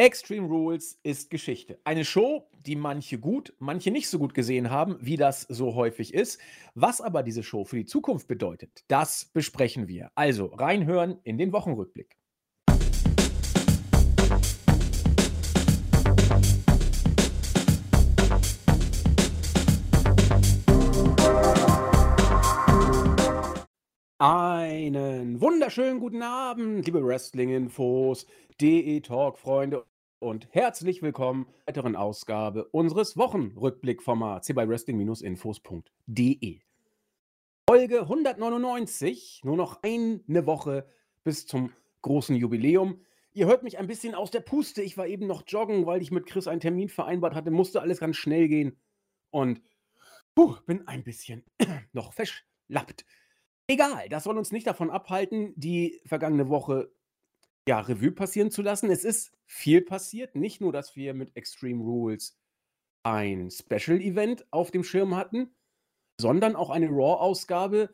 Extreme Rules ist Geschichte. Eine Show, die manche gut, manche nicht so gut gesehen haben, wie das so häufig ist. Was aber diese Show für die Zukunft bedeutet, das besprechen wir. Also reinhören in den Wochenrückblick. Einen wunderschönen guten Abend, liebe Wrestling-Infos, DE-Talk-Freunde und herzlich willkommen zur weiteren Ausgabe unseres Wochenrückblickformats hier bei wrestling-infos.de. Folge 199, nur noch eine Woche bis zum großen Jubiläum. Ihr hört mich ein bisschen aus der Puste. Ich war eben noch joggen, weil ich mit Chris einen Termin vereinbart hatte, musste alles ganz schnell gehen und puh, bin ein bisschen noch verschlappt. Egal, das soll uns nicht davon abhalten, die vergangene Woche ja, Revue passieren zu lassen. Es ist viel passiert. Nicht nur, dass wir mit Extreme Rules ein Special-Event auf dem Schirm hatten, sondern auch eine Raw-Ausgabe,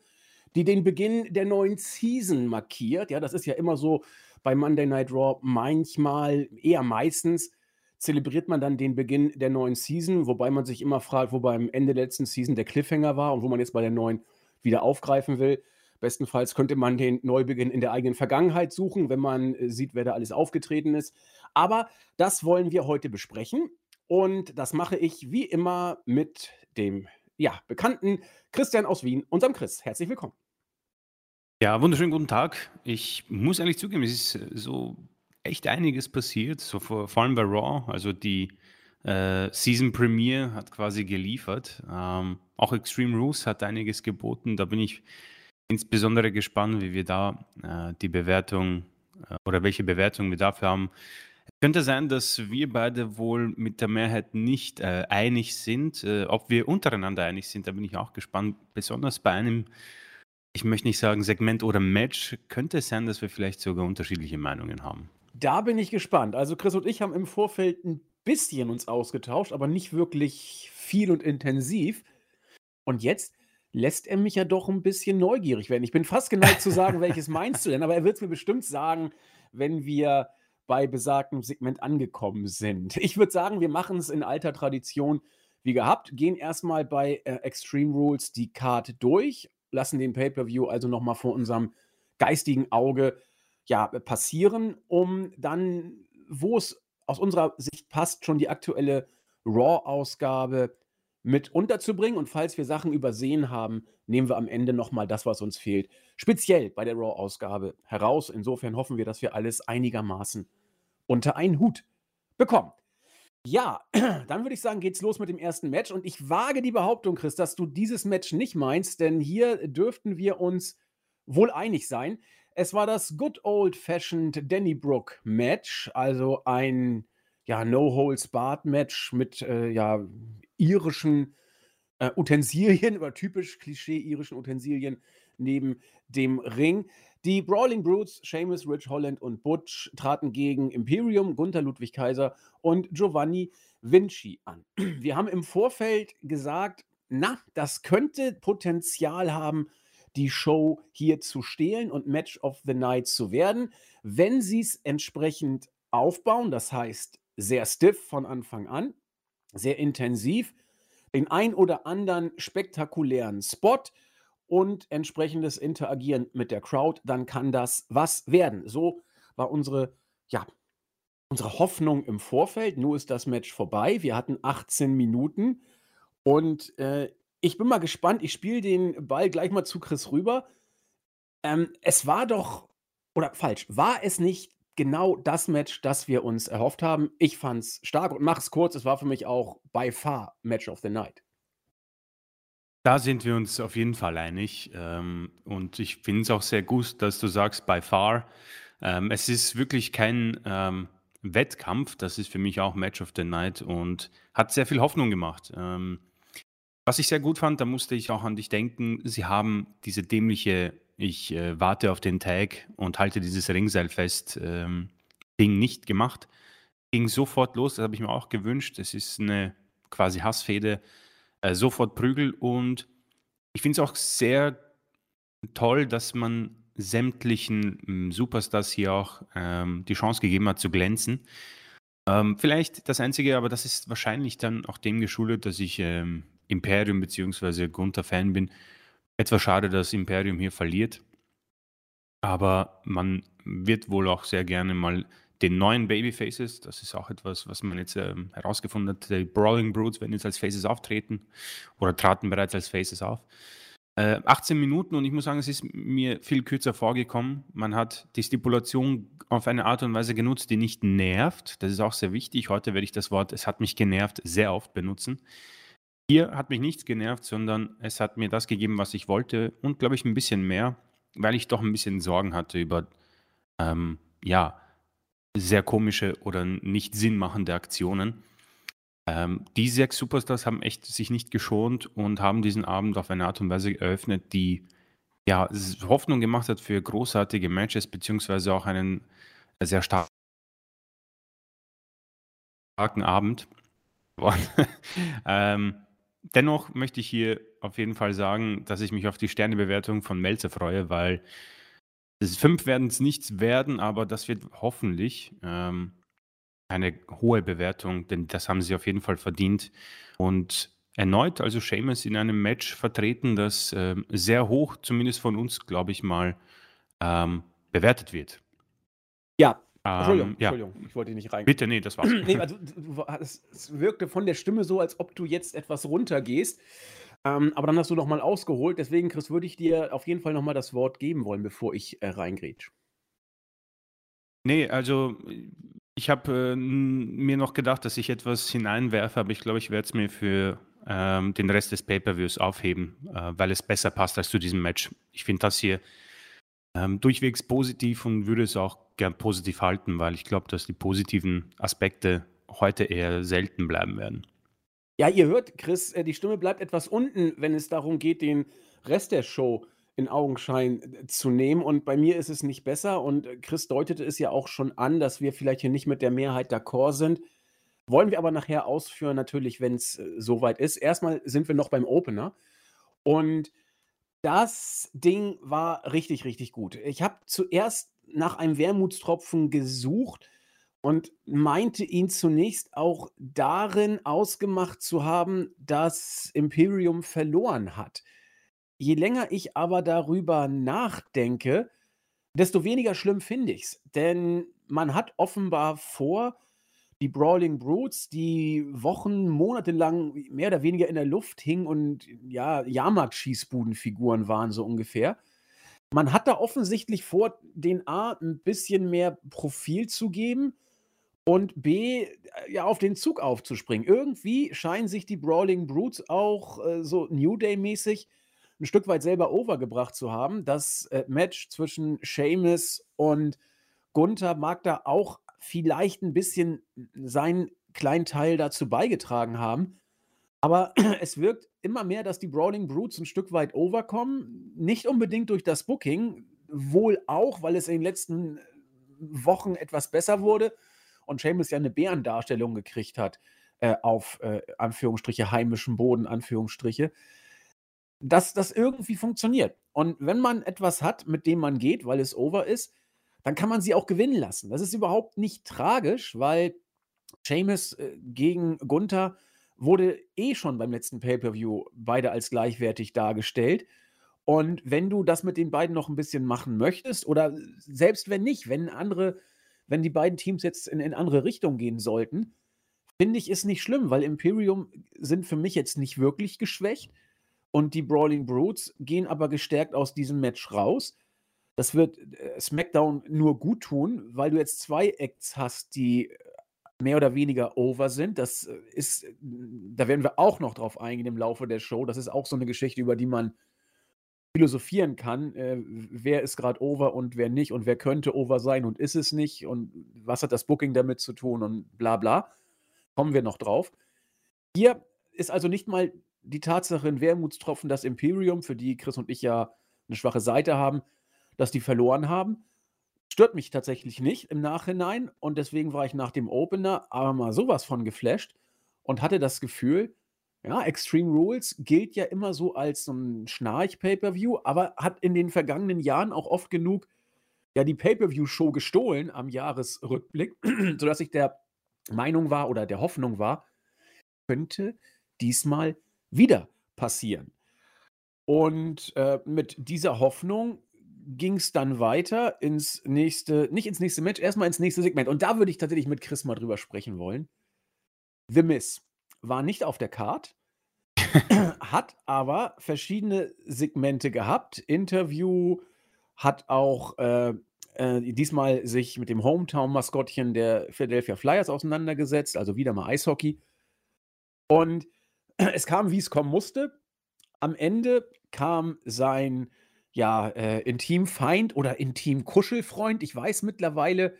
die den Beginn der neuen Season markiert. Ja, das ist ja immer so bei Monday Night Raw. Manchmal, eher meistens, zelebriert man dann den Beginn der neuen Season, wobei man sich immer fragt, wo beim Ende der letzten Season der Cliffhanger war und wo man jetzt bei der neuen wieder aufgreifen will. Bestenfalls könnte man den Neubeginn in der eigenen Vergangenheit suchen, wenn man äh, sieht, wer da alles aufgetreten ist. Aber das wollen wir heute besprechen. Und das mache ich wie immer mit dem ja, bekannten Christian aus Wien, unserem Chris. Herzlich willkommen. Ja, wunderschönen guten Tag. Ich muss ehrlich zugeben, es ist äh, so echt einiges passiert, so vor, vor allem bei Raw. Also die äh, Season Premiere hat quasi geliefert. Ähm, auch Extreme Rules hat einiges geboten. Da bin ich insbesondere gespannt, wie wir da äh, die Bewertung äh, oder welche Bewertung wir dafür haben. Es könnte sein, dass wir beide wohl mit der Mehrheit nicht äh, einig sind. Äh, ob wir untereinander einig sind, da bin ich auch gespannt. Besonders bei einem, ich möchte nicht sagen Segment oder Match, könnte es sein, dass wir vielleicht sogar unterschiedliche Meinungen haben. Da bin ich gespannt. Also Chris und ich haben im Vorfeld ein bisschen uns ausgetauscht, aber nicht wirklich viel und intensiv. Und jetzt lässt er mich ja doch ein bisschen neugierig werden. Ich bin fast geneigt zu sagen, welches meinst du denn? Aber er wird es mir bestimmt sagen, wenn wir bei besagtem Segment angekommen sind. Ich würde sagen, wir machen es in alter Tradition wie gehabt, gehen erstmal bei äh, Extreme Rules die Karte durch, lassen den Pay-Per-View also nochmal vor unserem geistigen Auge ja, passieren, um dann, wo es aus unserer Sicht passt, schon die aktuelle Raw-Ausgabe mit unterzubringen. Und falls wir Sachen übersehen haben, nehmen wir am Ende nochmal das, was uns fehlt, speziell bei der Raw-Ausgabe heraus. Insofern hoffen wir, dass wir alles einigermaßen unter einen Hut bekommen. Ja, dann würde ich sagen, geht's los mit dem ersten Match. Und ich wage die Behauptung, Chris, dass du dieses Match nicht meinst, denn hier dürften wir uns wohl einig sein. Es war das Good Old Fashioned Danny Brook Match, also ein ja, No-Holds-Barred-Match mit äh, ja, irischen äh, Utensilien oder typisch Klischee-irischen Utensilien neben dem Ring. Die Brawling Brutes, Seamus, Rich Holland und Butch traten gegen Imperium, Gunther Ludwig Kaiser und Giovanni Vinci an. Wir haben im Vorfeld gesagt, na, das könnte Potenzial haben, die Show hier zu stehlen und Match of the Night zu werden, wenn sie es entsprechend aufbauen, das heißt sehr stiff von Anfang an, sehr intensiv, den ein oder anderen spektakulären Spot und entsprechendes Interagieren mit der Crowd, dann kann das was werden. So war unsere, ja, unsere Hoffnung im Vorfeld. Nur ist das Match vorbei. Wir hatten 18 Minuten und äh, ich bin mal gespannt. Ich spiele den Ball gleich mal zu Chris rüber. Ähm, es war doch, oder falsch, war es nicht genau das Match, das wir uns erhofft haben. Ich fand es stark und mach es kurz. Es war für mich auch by far Match of the Night. Da sind wir uns auf jeden Fall einig. Ähm, und ich finde es auch sehr gut, dass du sagst, by far. Ähm, es ist wirklich kein ähm, Wettkampf. Das ist für mich auch Match of the Night und hat sehr viel Hoffnung gemacht. Was ich sehr gut fand, da musste ich auch an dich denken. Sie haben diese dämliche ich äh, warte auf den Tag und halte dieses Ringseil fest. Ähm, Ding nicht gemacht. Ging sofort los, das habe ich mir auch gewünscht. Es ist eine quasi Hassfede. Äh, sofort Prügel und ich finde es auch sehr toll, dass man sämtlichen ähm, Superstars hier auch ähm, die Chance gegeben hat zu glänzen. Ähm, vielleicht das Einzige, aber das ist wahrscheinlich dann auch dem geschuldet, dass ich ähm, Imperium bzw. Gunther-Fan bin. Etwas schade, dass Imperium hier verliert. Aber man wird wohl auch sehr gerne mal den neuen Babyfaces, das ist auch etwas, was man jetzt ähm, herausgefunden hat, die Brawling Brutes werden jetzt als Faces auftreten oder traten bereits als Faces auf. Äh, 18 Minuten und ich muss sagen, es ist mir viel kürzer vorgekommen. Man hat die Stipulation auf eine Art und Weise genutzt, die nicht nervt. Das ist auch sehr wichtig. Heute werde ich das Wort, es hat mich genervt, sehr oft benutzen. Hier hat mich nichts genervt, sondern es hat mir das gegeben, was ich wollte und glaube ich ein bisschen mehr, weil ich doch ein bisschen Sorgen hatte über, ähm, ja, sehr komische oder nicht sinnmachende Aktionen. Ähm, die sechs Superstars haben echt sich nicht geschont und haben diesen Abend auf eine Art und Weise eröffnet, die ja Hoffnung gemacht hat für großartige Matches, beziehungsweise auch einen sehr starken Abend. ähm, dennoch möchte ich hier auf jeden Fall sagen, dass ich mich auf die Sternebewertung von Melzer freue, weil fünf werden es nichts werden, aber das wird hoffentlich ähm, eine hohe Bewertung, denn das haben sie auf jeden Fall verdient. Und erneut, also Seamus in einem Match vertreten, das ähm, sehr hoch, zumindest von uns, glaube ich mal, ähm, bewertet wird. Ja, Entschuldigung, ähm, ja. Entschuldigung, ich wollte nicht rein. Bitte, nee, das war's. nee, also, es, wirkte von der Stimme so, als ob du jetzt etwas runtergehst. Ähm, aber dann hast du noch mal ausgeholt. Deswegen, Chris, würde ich dir auf jeden Fall noch mal das Wort geben wollen, bevor ich äh, reingrätsch. Nee, also ich habe äh, mir noch gedacht, dass ich etwas hineinwerfe, aber ich glaube, ich werde es mir für ähm, den Rest des Pay-Per-Views aufheben, äh, weil es besser passt als zu diesem Match. Ich finde das hier ähm, durchwegs positiv und würde es auch gern positiv halten, weil ich glaube, dass die positiven Aspekte heute eher selten bleiben werden. Ja, ihr hört, Chris, äh, die Stimme bleibt etwas unten, wenn es darum geht, den Rest der Show in Augenschein äh, zu nehmen. Und bei mir ist es nicht besser. Und äh, Chris deutete es ja auch schon an, dass wir vielleicht hier nicht mit der Mehrheit d'accord sind. Wollen wir aber nachher ausführen, natürlich, wenn es soweit ist. Erstmal sind wir noch beim Opener. Und das Ding war richtig, richtig gut. Ich habe zuerst nach einem Wermutstropfen gesucht und meinte ihn zunächst auch darin ausgemacht zu haben, dass Imperium verloren hat. Je länger ich aber darüber nachdenke, desto weniger schlimm finde ich es. Denn man hat offenbar vor, die Brawling Brutes, die Wochen, Monate lang mehr oder weniger in der Luft hingen und ja, Jahrmarkt-Schießbudenfiguren waren so ungefähr. Man hat da offensichtlich vor, den A ein bisschen mehr Profil zu geben und B, äh, ja, auf den Zug aufzuspringen. Irgendwie scheinen sich die Brawling Brutes auch äh, so New Day-mäßig ein Stück weit selber overgebracht zu haben. Das äh, Match zwischen Seamus und Gunther mag da auch vielleicht ein bisschen seinen kleinen Teil dazu beigetragen haben. Aber es wirkt immer mehr, dass die Brawling Brutes ein Stück weit overkommen. Nicht unbedingt durch das Booking, wohl auch, weil es in den letzten Wochen etwas besser wurde und Seamus ja eine Bärendarstellung gekriegt hat äh, auf äh, Anführungsstriche heimischem Boden, Anführungsstriche, dass das irgendwie funktioniert. Und wenn man etwas hat, mit dem man geht, weil es over ist, dann kann man sie auch gewinnen lassen. Das ist überhaupt nicht tragisch, weil Seamus äh, gegen Gunther wurde eh schon beim letzten Pay-per-View beide als gleichwertig dargestellt. Und wenn du das mit den beiden noch ein bisschen machen möchtest, oder selbst wenn nicht, wenn andere wenn die beiden Teams jetzt in, in andere Richtungen gehen sollten, finde ich, ist nicht schlimm, weil Imperium sind für mich jetzt nicht wirklich geschwächt und die Brawling Brutes gehen aber gestärkt aus diesem Match raus. Das wird äh, SmackDown nur gut tun, weil du jetzt zwei Acts hast, die mehr oder weniger over sind. Das äh, ist, da werden wir auch noch drauf eingehen im Laufe der Show. Das ist auch so eine Geschichte, über die man philosophieren kann, äh, wer ist gerade over und wer nicht und wer könnte over sein und ist es nicht und was hat das Booking damit zu tun und bla bla. Kommen wir noch drauf. Hier ist also nicht mal die Tatsache ein Wermutstropfen, dass Imperium, für die Chris und ich ja eine schwache Seite haben, dass die verloren haben. Stört mich tatsächlich nicht im Nachhinein und deswegen war ich nach dem Opener aber mal sowas von geflasht und hatte das Gefühl, ja, Extreme Rules gilt ja immer so als so 'n Schnarch-Pay-per-View, aber hat in den vergangenen Jahren auch oft genug, ja, die Pay-per-View-Show gestohlen am Jahresrückblick, sodass sich der Meinung war oder der Hoffnung war, könnte diesmal wieder passieren. Und äh, mit dieser Hoffnung ging es dann weiter ins nächste, nicht ins nächste Match, erstmal ins nächste Segment. Und da würde ich tatsächlich mit Chris mal drüber sprechen wollen. The Miss war nicht auf der Card, hat aber verschiedene Segmente gehabt. Interview hat auch äh, äh, diesmal sich mit dem Hometown-Maskottchen der Philadelphia Flyers auseinandergesetzt, also wieder mal Eishockey. Und es kam, wie es kommen musste. Am Ende kam sein ja, äh, Intimfeind oder Intim-Kuschelfreund. Ich weiß mittlerweile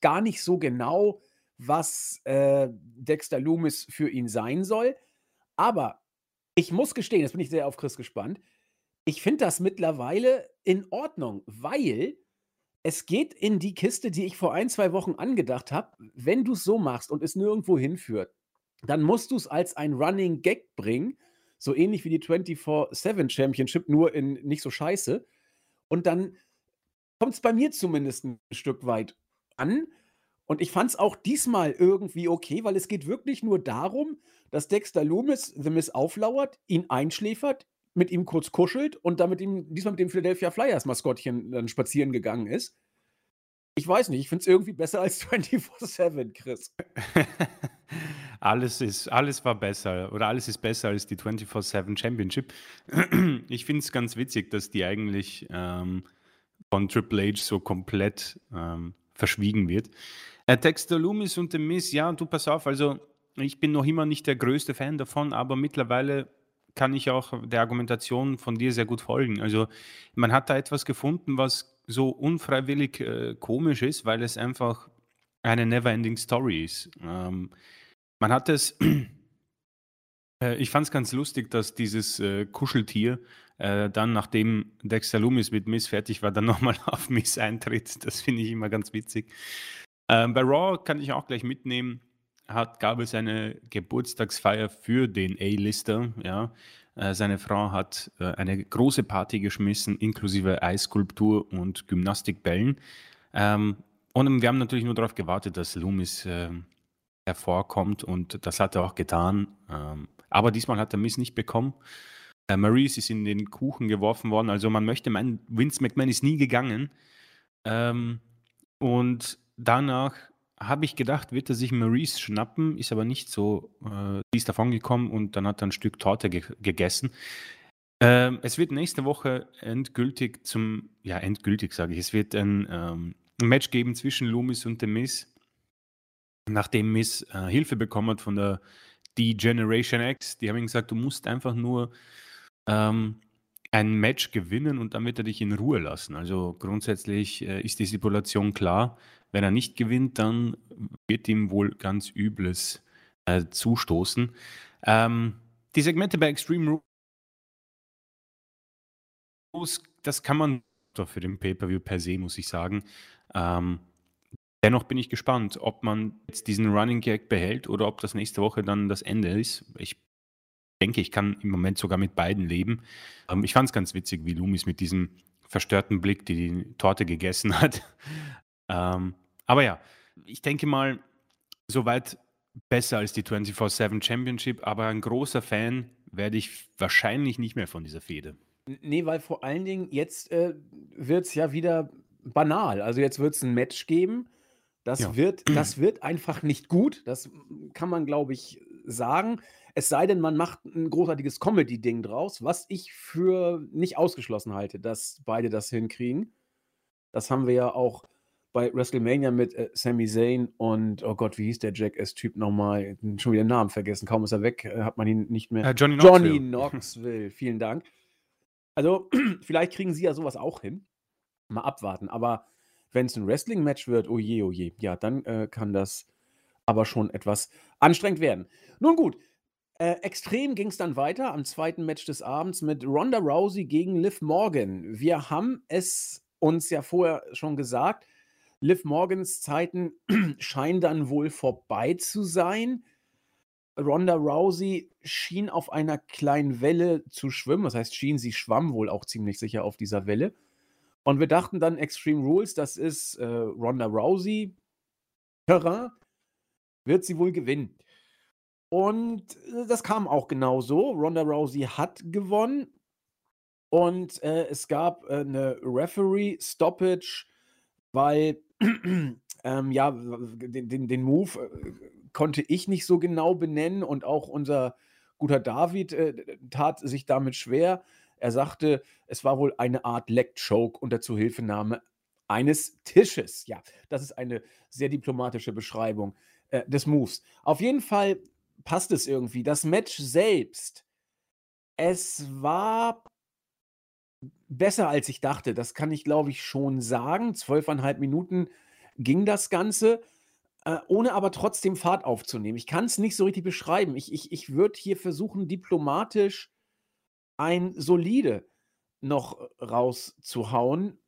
gar nicht so genau, was äh, Dexter Loomis für ihn sein soll. Aber ich muss gestehen, jetzt bin ich sehr auf Chris gespannt. Ich finde das mittlerweile in Ordnung, weil es geht in die Kiste, die ich vor ein, zwei Wochen angedacht habe. Wenn du es so machst und es nirgendwo hinführt, dann musst du es als ein Running Gag bringen so ähnlich wie die 24-7 Championship, nur in nicht so scheiße. Und dann kommt es bei mir zumindest ein Stück weit an. Und ich fand es auch diesmal irgendwie okay, weil es geht wirklich nur darum, dass Dexter Loomis The Miss auflauert, ihn einschläfert, mit ihm kurz kuschelt und damit ihm diesmal mit dem Philadelphia Flyers Maskottchen dann spazieren gegangen ist. Ich weiß nicht, ich finde es irgendwie besser als 24-7, Chris. alles, ist, alles war besser oder alles ist besser als die 24-7 Championship. Ich finde es ganz witzig, dass die eigentlich ähm, von Triple H so komplett ähm, verschwiegen wird. Äh, Dexter Loomis und The Miss, ja, du pass auf, also ich bin noch immer nicht der größte Fan davon, aber mittlerweile kann ich auch der Argumentation von dir sehr gut folgen. Also man hat da etwas gefunden, was so unfreiwillig äh, komisch ist, weil es einfach eine never-ending Story ist. Ähm, man hat es, äh, ich fand es ganz lustig, dass dieses äh, Kuscheltier äh, dann, nachdem Dexter Loomis mit Miss fertig war, dann nochmal auf Miss eintritt. Das finde ich immer ganz witzig. Ähm, bei Raw kann ich auch gleich mitnehmen, hat, gab es eine Geburtstagsfeier für den A-Lister, ja. Äh, seine Frau hat äh, eine große Party geschmissen, inklusive Eisskulptur und Gymnastikbällen. Ähm, und wir haben natürlich nur darauf gewartet, dass Loomis äh, hervorkommt und das hat er auch getan. Ähm, aber diesmal hat er Miss nicht bekommen. Äh, Maurice ist in den Kuchen geworfen worden. Also man möchte meinen, Vince McMahon ist nie gegangen. Ähm, und danach habe ich gedacht, wird er sich Maurice schnappen, ist aber nicht so. Äh, die ist davon gekommen und dann hat er ein Stück Torte ge gegessen. Ähm, es wird nächste Woche endgültig zum, ja, endgültig sage ich, es wird ein ähm, Match geben zwischen Loomis und The Miz. Nachdem Miz äh, Hilfe bekommen hat von der D-Generation X, die haben ihm gesagt, du musst einfach nur ähm, ein Match gewinnen und damit er dich in Ruhe lassen. Also grundsätzlich äh, ist die Stipulation klar. Wenn er nicht gewinnt, dann wird ihm wohl ganz Übles äh, zustoßen. Ähm, die Segmente bei Extreme Rules, das kann man doch für den Pay-Per-View per se, muss ich sagen. Ähm, dennoch bin ich gespannt, ob man jetzt diesen Running Gag behält oder ob das nächste Woche dann das Ende ist. Ich denke, ich kann im Moment sogar mit beiden leben. Ähm, ich fand es ganz witzig, wie Loomis mit diesem verstörten Blick die, die Torte gegessen hat. ähm, aber ja, ich denke mal, soweit besser als die 24-7 Championship, aber ein großer Fan werde ich wahrscheinlich nicht mehr von dieser Fehde. Nee, weil vor allen Dingen jetzt äh, wird es ja wieder banal. Also jetzt wird es ein Match geben. Das, ja. wird, das wird einfach nicht gut. Das kann man, glaube ich, sagen. Es sei denn, man macht ein großartiges Comedy-Ding draus, was ich für nicht ausgeschlossen halte, dass beide das hinkriegen. Das haben wir ja auch bei WrestleMania mit äh, Sami Zayn und, oh Gott, wie hieß der Jackass-Typ nochmal? Schon wieder den Namen vergessen. Kaum ist er weg, äh, hat man ihn nicht mehr. Äh, Johnny Knoxville. Johnny Knoxville, vielen Dank. Also, vielleicht kriegen sie ja sowas auch hin. Mal abwarten. Aber wenn es ein Wrestling-Match wird, oh je, oh je, ja, dann äh, kann das aber schon etwas anstrengend werden. Nun gut, äh, extrem ging es dann weiter am zweiten Match des Abends mit Ronda Rousey gegen Liv Morgan. Wir haben es uns ja vorher schon gesagt, Liv Morgans Zeiten scheinen dann wohl vorbei zu sein. Ronda Rousey schien auf einer kleinen Welle zu schwimmen. Das heißt, schien, sie schwamm wohl auch ziemlich sicher auf dieser Welle. Und wir dachten dann, Extreme Rules, das ist äh, Ronda Rousey Terrain. wird sie wohl gewinnen. Und äh, das kam auch genau so. Ronda Rousey hat gewonnen und, äh, es gab, äh, 'ne Referee-Stoppage, weil, ähm, ja, den den den Move, äh, konnte ich nicht so genau benennen und auch unser guter David, äh, tat sich damit schwer. Er sagte, es war wohl eine Art Leg Choke unter Zuhilfenahme eines Tisches. Ja, das ist eine sehr diplomatische Beschreibung, äh, des Moves. Auf jeden Fall passt es irgendwie. Das Match selbst, es war besser als ich dachte. Das kann ich, glaube ich, schon sagen. 12,5 Minuten ging das Ganze, äh, ohne aber trotzdem Fahrt aufzunehmen. Ich kann es nicht so richtig beschreiben. Ich ich ich würde hier versuchen, diplomatisch ein solide noch rauszuhauen.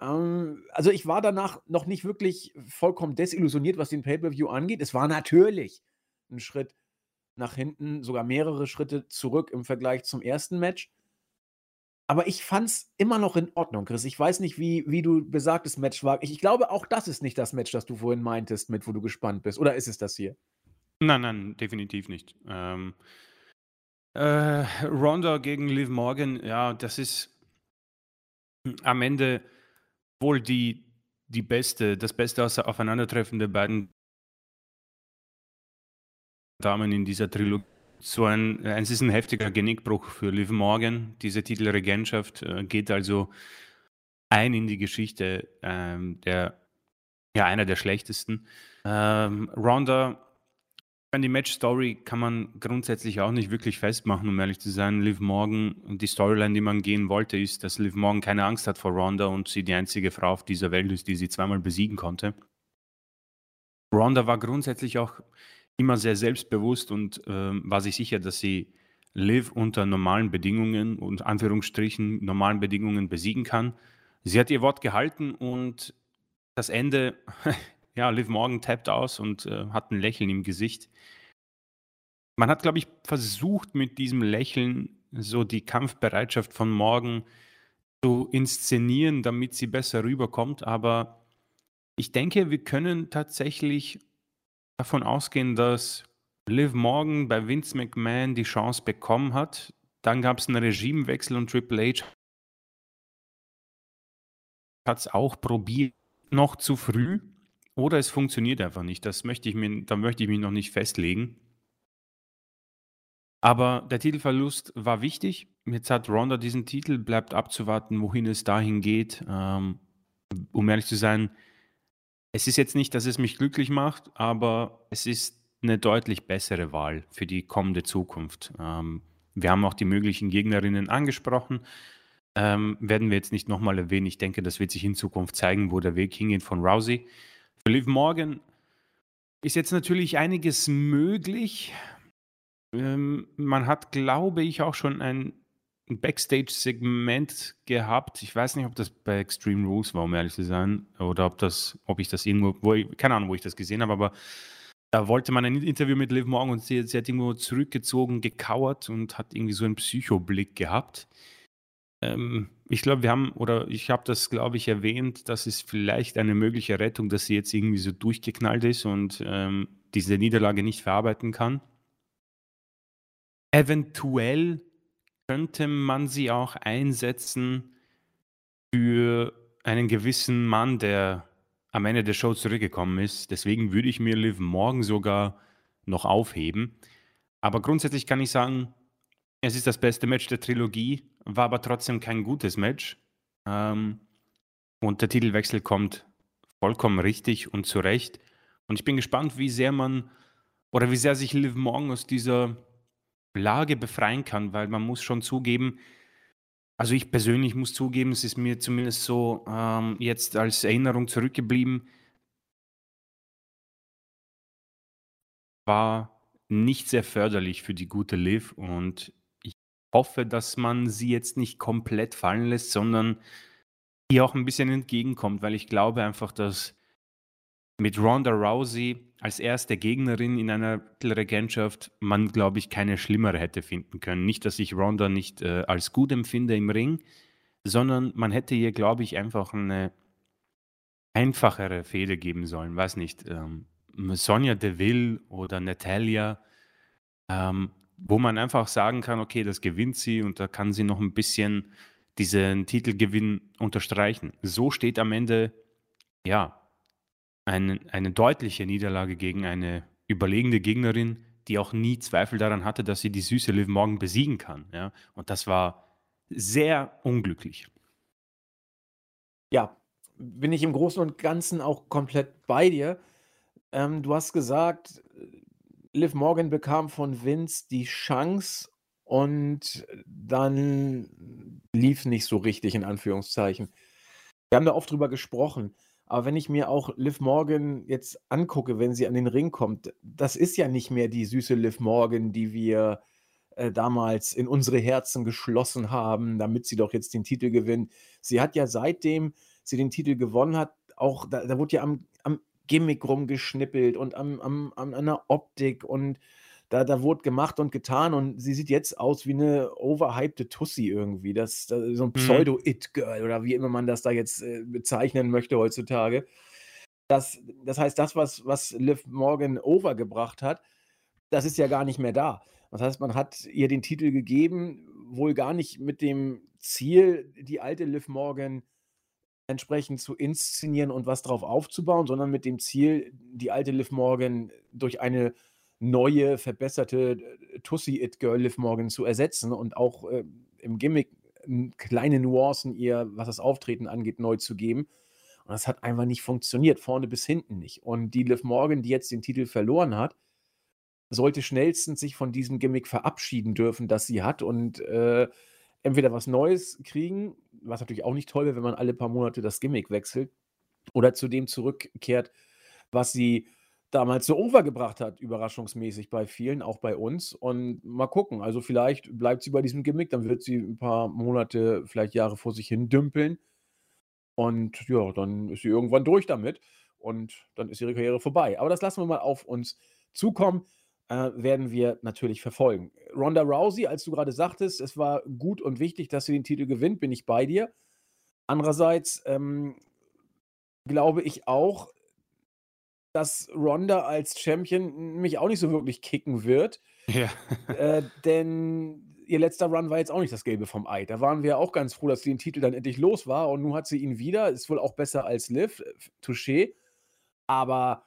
Ähm, also, ich war danach noch nicht wirklich vollkommen desillusioniert, was den Pay-per-View angeht. Es war natürlich ein Schritt nach hinten, sogar mehrere Schritte zurück im Vergleich zum ersten Match. Aber ich fand es immer noch in Ordnung, Chris. Ich weiß nicht, wie wie du besagtes Match war. Ich ich glaube, auch das ist nicht das Match, das du vorhin meintest, mit wo du gespannt bist. Oder ist es das hier? Nein, nein, definitiv nicht. Ähm, äh, Ronda gegen Liv Morgan, ja, das ist am Ende wohl die die beste das beste Aufeinandertreffen der beiden Damen in dieser Trilogie so ein, es ist ein heftiger Genickbruch für Liv Morgan. Diese Titelregentschaft äh, geht also ein in die Geschichte ähm, der, ja, einer der schlechtesten. Ähm, Ronda, die Match-Story kann man grundsätzlich auch nicht wirklich festmachen, um ehrlich zu sein. Liv Morgan, die Storyline, die man gehen wollte, ist, dass Liv Morgan keine Angst hat vor Ronda und sie die einzige Frau auf dieser Welt ist, die sie zweimal besiegen konnte. Ronda war grundsätzlich auch immer sehr selbstbewusst und ähm, war sich sicher, dass sie Liv unter normalen Bedingungen und Anführungsstrichen normalen Bedingungen besiegen kann. Sie hat ihr Wort gehalten und das Ende, ja, Liv Morgan tappt aus und äh, hat ein Lächeln im Gesicht. Man hat, glaube ich, versucht mit diesem Lächeln so die Kampfbereitschaft von Morgan zu inszenieren, damit sie besser rüberkommt. Aber ich denke, wir können tatsächlich davon ausgehen, dass Liv Morgan bei Vince McMahon die Chance bekommen hat. Dann gab es einen Regimewechsel und Triple H hat es auch probiert, noch zu früh. Oder es funktioniert einfach nicht. Das möchte ich mir, da möchte ich mich noch nicht festlegen. Aber der Titelverlust war wichtig. Jetzt hat Ronda diesen Titel, bleibt abzuwarten, wohin es dahin geht. Ähm, um ehrlich zu sein, es ist jetzt nicht, dass es mich glücklich macht, aber es ist eine deutlich bessere Wahl für die kommende Zukunft. Ähm, wir haben auch die möglichen Gegnerinnen angesprochen. Ähm, werden wir jetzt nicht nochmal erwähnen. Ich denke, das wird sich in Zukunft zeigen, wo der Weg hingeht von Rousey. Für Liv Morgan ist jetzt natürlich einiges möglich. Ähm, man hat, glaube ich, auch schon ein Backstage-Segment gehabt. Ich weiß nicht, ob das bei Extreme Rules war, um ehrlich zu sein, oder ob das, ob ich das irgendwo, wo ich, keine Ahnung, wo ich das gesehen habe, aber da wollte man ein Interview mit Liv Morgan und sie, sie hat irgendwo zurückgezogen, gekauert und hat irgendwie so einen Psychoblick gehabt. Ähm, ich glaube, wir haben, oder ich habe das, glaube ich, erwähnt, dass es vielleicht eine mögliche Rettung, dass sie jetzt irgendwie so durchgeknallt ist und ähm, diese Niederlage nicht verarbeiten kann. Eventuell könnte man sie auch einsetzen für einen gewissen Mann, der am Ende der Show zurückgekommen ist. Deswegen würde ich mir Liv morgen sogar noch aufheben. Aber grundsätzlich kann ich sagen, es ist das beste Match der Trilogie, war aber trotzdem kein gutes Match. Ähm, und der Titelwechsel kommt vollkommen richtig und zurecht. Und ich bin gespannt, wie sehr man oder wie sehr sich Liv Morgan aus dieser Lage befreien kann, weil man muss schon zugeben, also ich persönlich muss zugeben, es ist mir zumindest so ähm, jetzt als Erinnerung zurückgeblieben, war nicht sehr förderlich für die gute Liv und hoffe, dass man sie jetzt nicht komplett fallen lässt, sondern ihr auch ein bisschen entgegenkommt, weil ich glaube einfach, dass mit Ronda Rousey als erste Gegnerin in einer Titelregentschaft man, glaube ich, keine schlimmere hätte finden können. Nicht, dass ich Ronda nicht äh, als gut empfinde im Ring, sondern man hätte ihr, glaube ich, einfach eine einfachere Fehde geben sollen. Weiß nicht. Ähm, Sonja Deville oder Natalia, ähm, wo man einfach sagen kann, okay, das gewinnt sie und da kann sie noch ein bisschen diesen Titelgewinn unterstreichen. So steht am Ende, ja, eine, eine deutliche Niederlage gegen eine überlegene Gegnerin, die auch nie Zweifel daran hatte, dass sie die süße Liv Morgan besiegen kann. Ja? Und das war sehr unglücklich. Ja, bin ich im Großen und Ganzen auch komplett bei dir. Ähm, du hast gesagt, Liv Morgan bekam von Vince die Chance und dann lief nicht so richtig, in Anführungszeichen. Wir haben da oft drüber gesprochen. Aber wenn ich mir auch Liv Morgan jetzt angucke, wenn sie an den Ring kommt, das ist ja nicht mehr die süße Liv Morgan, die wir äh, damals in unsere Herzen geschlossen haben, damit sie doch jetzt den Titel gewinnt. Sie hat ja seitdem sie den Titel gewonnen hat, auch, da, da wurde ja am, am Gimmick rumgeschnippelt und am, am, an einer Optik und da, da wurde gemacht und getan und sie sieht jetzt aus wie eine overhypte Tussi irgendwie. Das, das so ein mhm. Pseudo-It-Girl oder wie immer man das da jetzt äh, bezeichnen möchte heutzutage. Das, das heißt, das, was, was Liv Morgan overgebracht hat, das ist ja gar nicht mehr da. Das heißt, man hat ihr den Titel gegeben, wohl gar nicht mit dem Ziel, die alte Liv Morgan entsprechend zu inszenieren und was drauf aufzubauen, sondern mit dem Ziel, die alte Liv Morgan durch eine neue, verbesserte äh, Tussi-It-Girl Liv Morgan zu ersetzen und auch äh, im Gimmick kleine Nuancen ihr, was das Auftreten angeht, neu zu geben. Und das hat einfach nicht funktioniert, vorne bis hinten nicht. Und die Liv Morgan, die jetzt den Titel verloren hat, sollte schnellstens sich von diesem Gimmick verabschieden dürfen, das sie hat und äh, entweder was Neues kriegen, was natürlich auch nicht toll wäre, wenn man alle paar Monate das Gimmick wechselt, oder zu dem zurückkehrt, was sie damals so overgebracht hat, überraschungsmäßig bei vielen, auch bei uns. Und mal gucken. Also vielleicht bleibt sie bei diesem Gimmick, dann wird sie ein paar Monate, vielleicht Jahre vor sich hin dümpeln. Und ja, dann ist sie irgendwann durch damit. Und dann ist ihre Karriere vorbei. Aber das lassen wir mal auf uns zukommen. Äh, werden wir natürlich verfolgen. Ronda Rousey, als du gerade sagtest, es war gut und wichtig, dass sie den Titel gewinnt, bin ich bei dir. Andererseits ähm, glaube ich auch, dass Ronda als Champion mich auch nicht so wirklich kicken wird. Ja. Äh, denn ihr letzter Run war jetzt auch nicht das Gelbe vom Ei. Da waren wir auch ganz froh, dass sie den Titel dann endlich los war. Und nun hat sie ihn wieder. Ist wohl auch besser als Liv. Äh, touché. Aber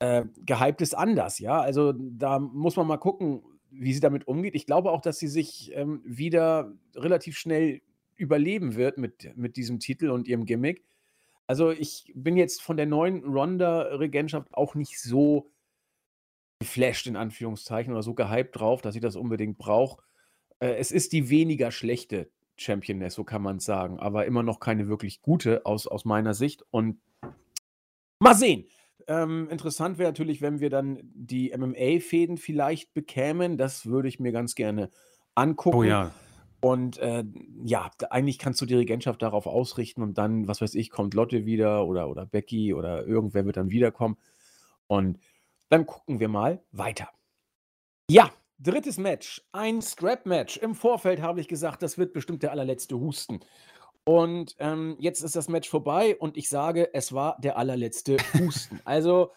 äh, gehypt ist anders, ja. Also da muss man mal gucken, wie sie damit umgeht. Ich glaube auch, dass sie sich ähm, wieder relativ schnell überleben wird mit, mit diesem Titel und ihrem Gimmick. Also, ich bin jetzt von der neuen Ronda-Regentschaft auch nicht so geflasht in Anführungszeichen oder so gehypt drauf, dass ich das unbedingt brauche. Äh, es ist die weniger schlechte Championess, so kann man's sagen, aber immer noch keine wirklich gute aus aus meiner Sicht und mal sehen. Ähm, interessant wäre natürlich, wenn wir dann die MMA-Fäden vielleicht bekämen. Das würde ich mir ganz gerne angucken. Oh ja. Und äh, ja, eigentlich kannst du die Regentschaft darauf ausrichten und dann, was weiß ich, kommt Lotte wieder oder, oder Becky oder irgendwer wird dann wiederkommen. Und dann gucken wir mal weiter. Ja, drittes Match. Ein Strap-Match. Im Vorfeld habe ich gesagt, das wird bestimmt der allerletzte Husten. Und ähm, jetzt ist das Match vorbei und ich sage, es war der allerletzte Husten. also,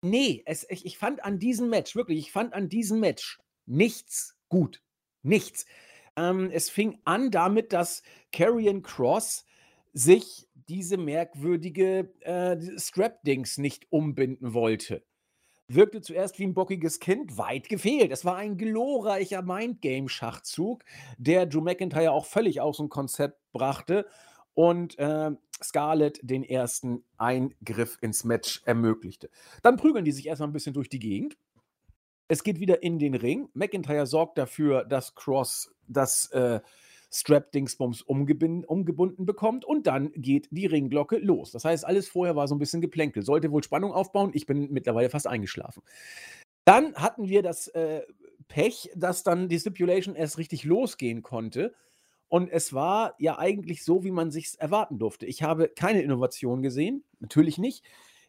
nee, es, ich, ich fand an diesem Match, wirklich, ich fand an diesem Match nichts gut. Nichts. Ähm, es fing an damit, dass Carrion Cross sich diese merkwürdige äh, Strap-Dings nicht umbinden wollte. Wirkte zuerst wie ein bockiges Kind, weit gefehlt. Es war ein glorreicher Mindgame-Schachzug, der Drew McIntyre auch völlig aus dem Konzept brachte und äh, Scarlett den ersten Eingriff ins Match ermöglichte. Dann prügeln die sich erstmal ein bisschen durch die Gegend. Es geht wieder in den Ring. McIntyre sorgt dafür, dass Cross das äh, Strap-Dingsbums umgebunden bekommt und dann geht die Ringglocke los. Das heißt, alles vorher war so ein bisschen Geplänkel. Sollte wohl Spannung aufbauen. Ich bin mittlerweile fast eingeschlafen. Dann hatten wir das äh, Pech, dass dann die Stipulation erst richtig losgehen konnte. Und es war ja eigentlich so, wie man sich erwarten durfte. Ich habe keine Innovation gesehen, natürlich nicht.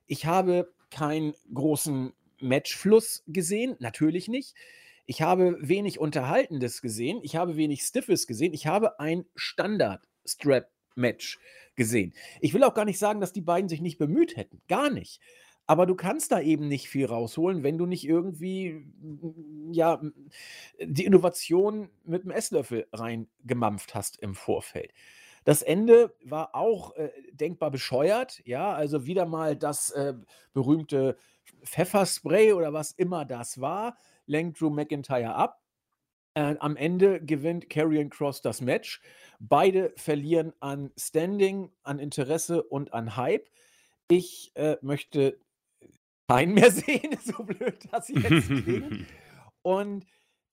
Ich habe keinen großen Matchfluss gesehen, natürlich nicht. Ich habe wenig Unterhaltendes gesehen, ich habe wenig Stiffes gesehen, ich habe ein Standard-Strap-Match gesehen. Ich will auch gar nicht sagen, dass die beiden sich nicht bemüht hätten, gar nicht. aber du kannst da eben nicht viel rausholen, wenn du nicht irgendwie, ja, die Innovation mit dem Esslöffel reingemampft hast im Vorfeld. Das Ende war auch, äh, denkbar bescheuert, ja, also wieder mal das, äh, berühmte Pfefferspray oder was immer das war, lenkt Drew McIntyre ab. Äh, am Ende gewinnt Karrion Cross das Match. Beide verlieren an Standing, an Interesse und an Hype. Ich, äh, möchte keinen mehr sehen, so blöd das jetzt klingt. Und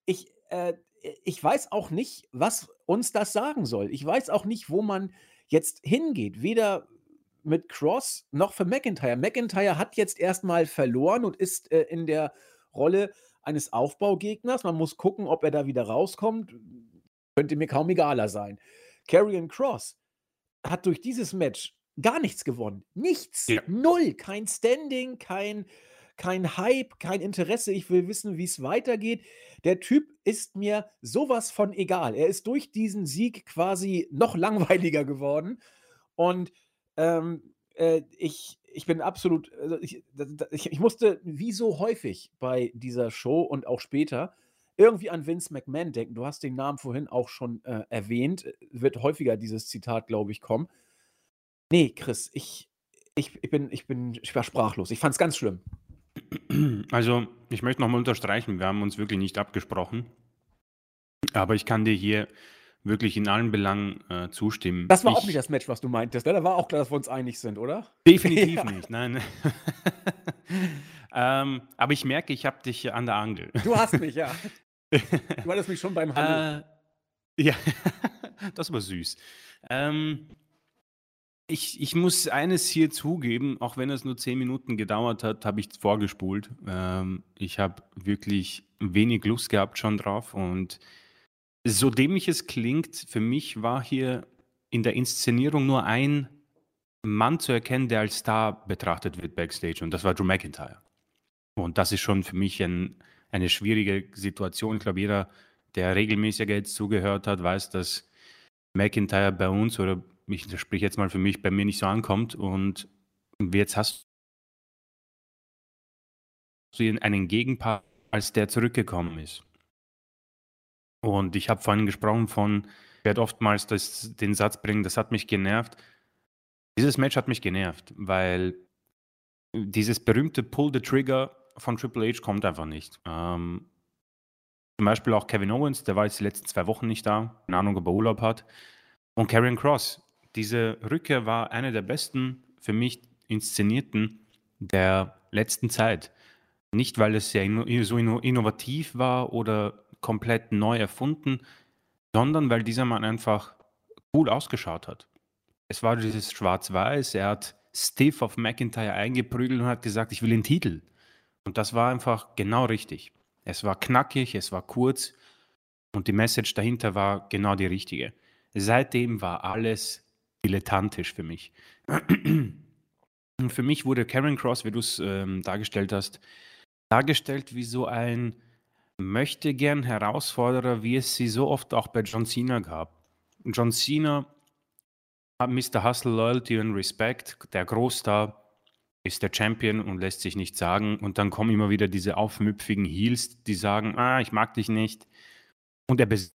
ich, äh, ich weiß auch nicht, was uns das sagen soll. Ich weiß auch nicht, wo man jetzt hingeht. Weder mit Cross noch für McIntyre. McIntyre hat jetzt erstmal verloren und ist äh, in der Rolle eines Aufbaugegners. Man muss gucken, ob er da wieder rauskommt. Könnte mir kaum egaler sein. Karrion Cross hat durch dieses Match gar nichts gewonnen. Nichts. Ja. Null. Kein Standing, kein, kein Hype, kein Interesse. Ich will wissen, wie es weitergeht. Der Typ ist mir sowas von egal. Er ist durch diesen Sieg quasi noch langweiliger geworden. Und ähm, äh, ich, ich bin absolut, also ich, ich, ich musste wie so häufig bei dieser Show und auch später irgendwie an Vince McMahon denken. Du hast den Namen vorhin auch schon äh, erwähnt. Wird häufiger dieses Zitat, glaube ich, kommen. Nee, Chris, ich, ich, ich, bin, ich, bin, ich war sprachlos. Ich fand es ganz schlimm. Also, ich möchte nochmal unterstreichen, wir haben uns wirklich nicht abgesprochen. Aber ich kann dir hier wirklich in allen Belangen äh, zustimmen. Das war ich, auch nicht das Match, was du meintest. Ne? Da war auch klar, dass wir uns einig sind, oder? Definitiv nicht, nein. ähm, aber ich merke, ich habe dich an der Angel. Du hast mich, ja. Du hattest mich schon beim Handel. Äh, ja, das war süß. Ähm, ich, ich muss eines hier zugeben, auch wenn es nur zehn Minuten gedauert hat, habe ich vorgespult. Ähm, ich habe wirklich wenig Lust gehabt schon drauf und so dämlich es klingt, für mich war hier in der Inszenierung nur ein Mann zu erkennen, der als Star betrachtet wird backstage und das war Drew McIntyre. Und das ist schon für mich ein, eine schwierige Situation. Ich glaube, jeder, der regelmäßiger jetzt zugehört hat, weiß, dass McIntyre bei uns oder ich spreche jetzt mal für mich, bei mir nicht so ankommt und jetzt hast du einen Gegenpart, als der zurückgekommen ist. Und ich habe vorhin gesprochen von, ich werde oftmals das, den Satz bringen, das hat mich genervt. Dieses Match hat mich genervt, weil dieses berühmte Pull the Trigger von Triple H kommt einfach nicht. Ähm, zum Beispiel auch Kevin Owens, der war jetzt die letzten zwei Wochen nicht da. Keine Ahnung, ob er Urlaub hat. Und Karrion Cross, diese Rückkehr war eine der besten für mich inszenierten der letzten Zeit. Nicht, weil es inno so inno innovativ war oder komplett neu erfunden, sondern weil dieser Mann einfach cool ausgeschaut hat. Es war dieses Schwarz-Weiß, er hat stiff auf McIntyre eingeprügelt und hat gesagt, ich will den Titel. Und das war einfach genau richtig. Es war knackig, es war kurz und die Message dahinter war genau die richtige. Seitdem war alles dilettantisch für mich. Und für mich wurde Karen Cross, wie du es ähm, dargestellt hast, dargestellt wie so ein möchte gern Herausforderer, wie es sie so oft auch bei John Cena gab. John Cena hat Mr. Hustle, Loyalty und Respect, der Großstar, ist der Champion und lässt sich nichts sagen. Und dann kommen immer wieder diese aufmüpfigen Heels, die sagen, ah, ich mag dich nicht. Und er besiegt